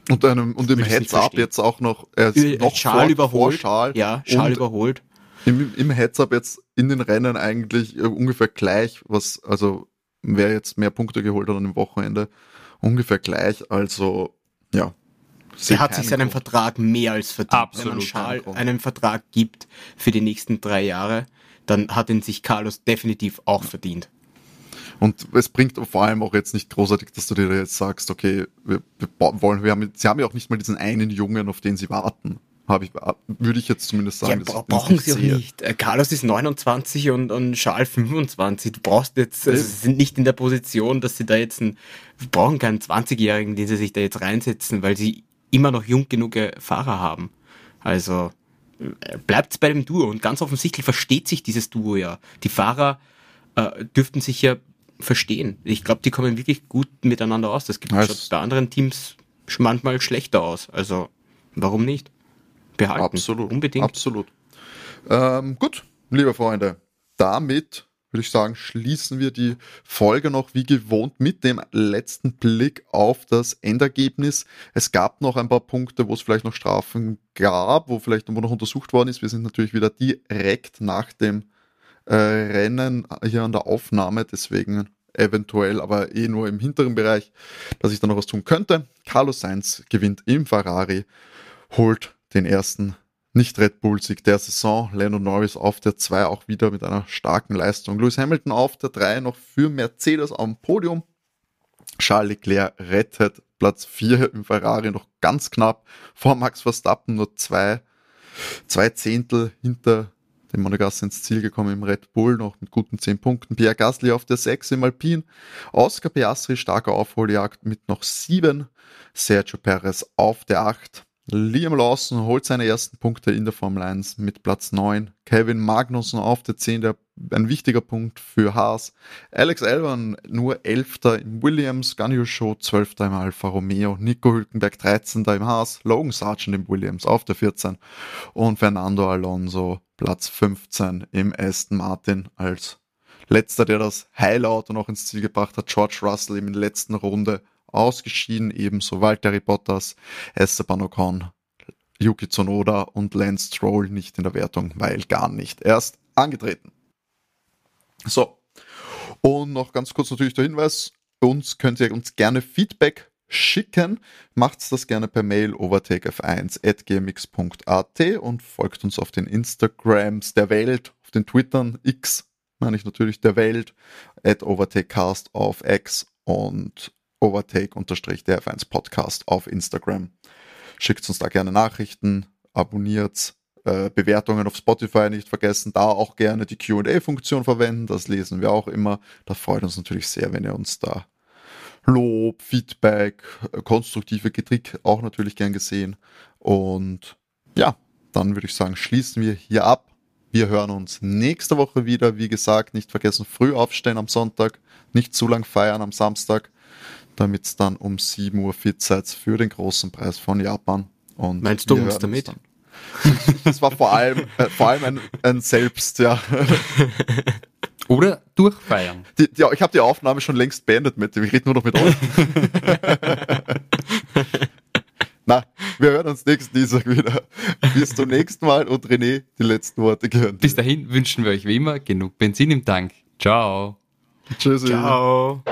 und einem, und im Heads-up jetzt auch noch, er ist noch Schal vor, überholt. Vor Schal. Ja, Schal überholt. Im, im Heads-up jetzt in den Rennen eigentlich äh, ungefähr gleich, was, also, wer jetzt mehr Punkte geholt hat an dem Wochenende, ungefähr gleich, also, ja. Er hat sich seinen Grund. Vertrag mehr als verdient. Absolut. Wenn man Schal einen Vertrag gibt für die nächsten drei Jahre, dann hat ihn sich Carlos definitiv auch verdient. Und es bringt vor allem auch jetzt nicht großartig, dass du dir jetzt sagst, okay, wir, wir wollen, wir haben, sie haben ja auch nicht mal diesen einen Jungen, auf den sie warten. Habe ich, würde ich jetzt zumindest sagen. Ja, brauchen sie auch nicht. Äh, Carlos ist 29 und, und Charles 25. Du brauchst jetzt, also sie sind nicht in der Position, dass sie da jetzt einen, brauchen keinen 20-Jährigen, den sie sich da jetzt reinsetzen, weil sie immer noch jung genug Fahrer haben. Also, äh, bleibt's bei dem Duo und ganz offensichtlich versteht sich dieses Duo ja. Die Fahrer äh, dürften sich ja verstehen. Ich glaube, die kommen wirklich gut miteinander aus. Das gibt es bei anderen Teams manchmal schlechter aus. Also warum nicht? Behalten. Absolut. Unbedingt. Absolut. Ähm, gut, liebe Freunde, damit würde ich sagen, schließen wir die Folge noch wie gewohnt mit dem letzten Blick auf das Endergebnis. Es gab noch ein paar Punkte, wo es vielleicht noch Strafen gab, wo vielleicht noch untersucht worden ist. Wir sind natürlich wieder direkt nach dem äh, Rennen hier an der Aufnahme, deswegen eventuell, aber eh nur im hinteren Bereich, dass ich da noch was tun könnte. Carlos Sainz gewinnt im Ferrari, holt den ersten nicht Red Bull-Sieg der Saison. Lando Norris auf der 2 auch wieder mit einer starken Leistung. Lewis Hamilton auf der 3 noch für Mercedes am Podium. Charles Leclerc rettet Platz 4 im Ferrari noch ganz knapp vor Max Verstappen, nur zwei, zwei Zehntel hinter dem Monegasse ins Ziel gekommen im Red Bull, noch mit guten 10 Punkten. Pierre Gasly auf der 6 im Alpin. Oscar Piastri starker Aufholjagd mit noch 7. Sergio Perez auf der 8. Liam Lawson holt seine ersten Punkte in der Formel 1 mit Platz 9. Kevin Magnussen auf der 10, der, ein wichtiger Punkt für Haas. Alex Elvan nur 11. im Williams, Ganyu Show 12. im Alfa Romeo, Nico Hülkenberg 13. im Haas, Logan Sargent im Williams auf der 14 und Fernando Alonso Platz 15 im Aston Martin als letzter, der das Heilauto noch ins Ziel gebracht hat. George Russell in der letzten Runde ausgeschieden, ebenso Valtteri Bottas, Esteban Ocon, Yuki Tsunoda und Lance Stroll nicht in der Wertung, weil gar nicht erst angetreten. So. Und noch ganz kurz natürlich der Hinweis, uns könnt ihr uns gerne Feedback schicken. Macht das gerne per Mail overtakef1.gmx.at und folgt uns auf den Instagrams der Welt, auf den Twittern X, meine ich natürlich der Welt, at overtakecast auf X und overtake-der F1 Podcast auf Instagram. Schickt uns da gerne Nachrichten, abonniert, äh, Bewertungen auf Spotify nicht vergessen, da auch gerne die QA-Funktion verwenden, das lesen wir auch immer. Das freut uns natürlich sehr, wenn ihr uns da Lob, Feedback, äh, konstruktive Kritik auch natürlich gern gesehen. Und ja, dann würde ich sagen, schließen wir hier ab. Wir hören uns nächste Woche wieder. Wie gesagt, nicht vergessen, früh aufstehen am Sonntag, nicht zu lang feiern am Samstag damit es dann um 7 Uhr fit seid für den großen Preis von Japan. Und Meinst du uns damit? Dann. Das war vor allem, äh, vor allem ein, ein Selbst, ja. Oder durchfeiern. Die, die, ich habe die Aufnahme schon längst beendet mit dem. Ich rede nur noch mit euch. Na, wir hören uns nächsten Dienstag wieder. Bis zum nächsten Mal und René, die letzten Worte gehören. Bis dahin wünschen wir euch wie immer genug Benzin im Tank. Ciao. Tschüssi. Ciao.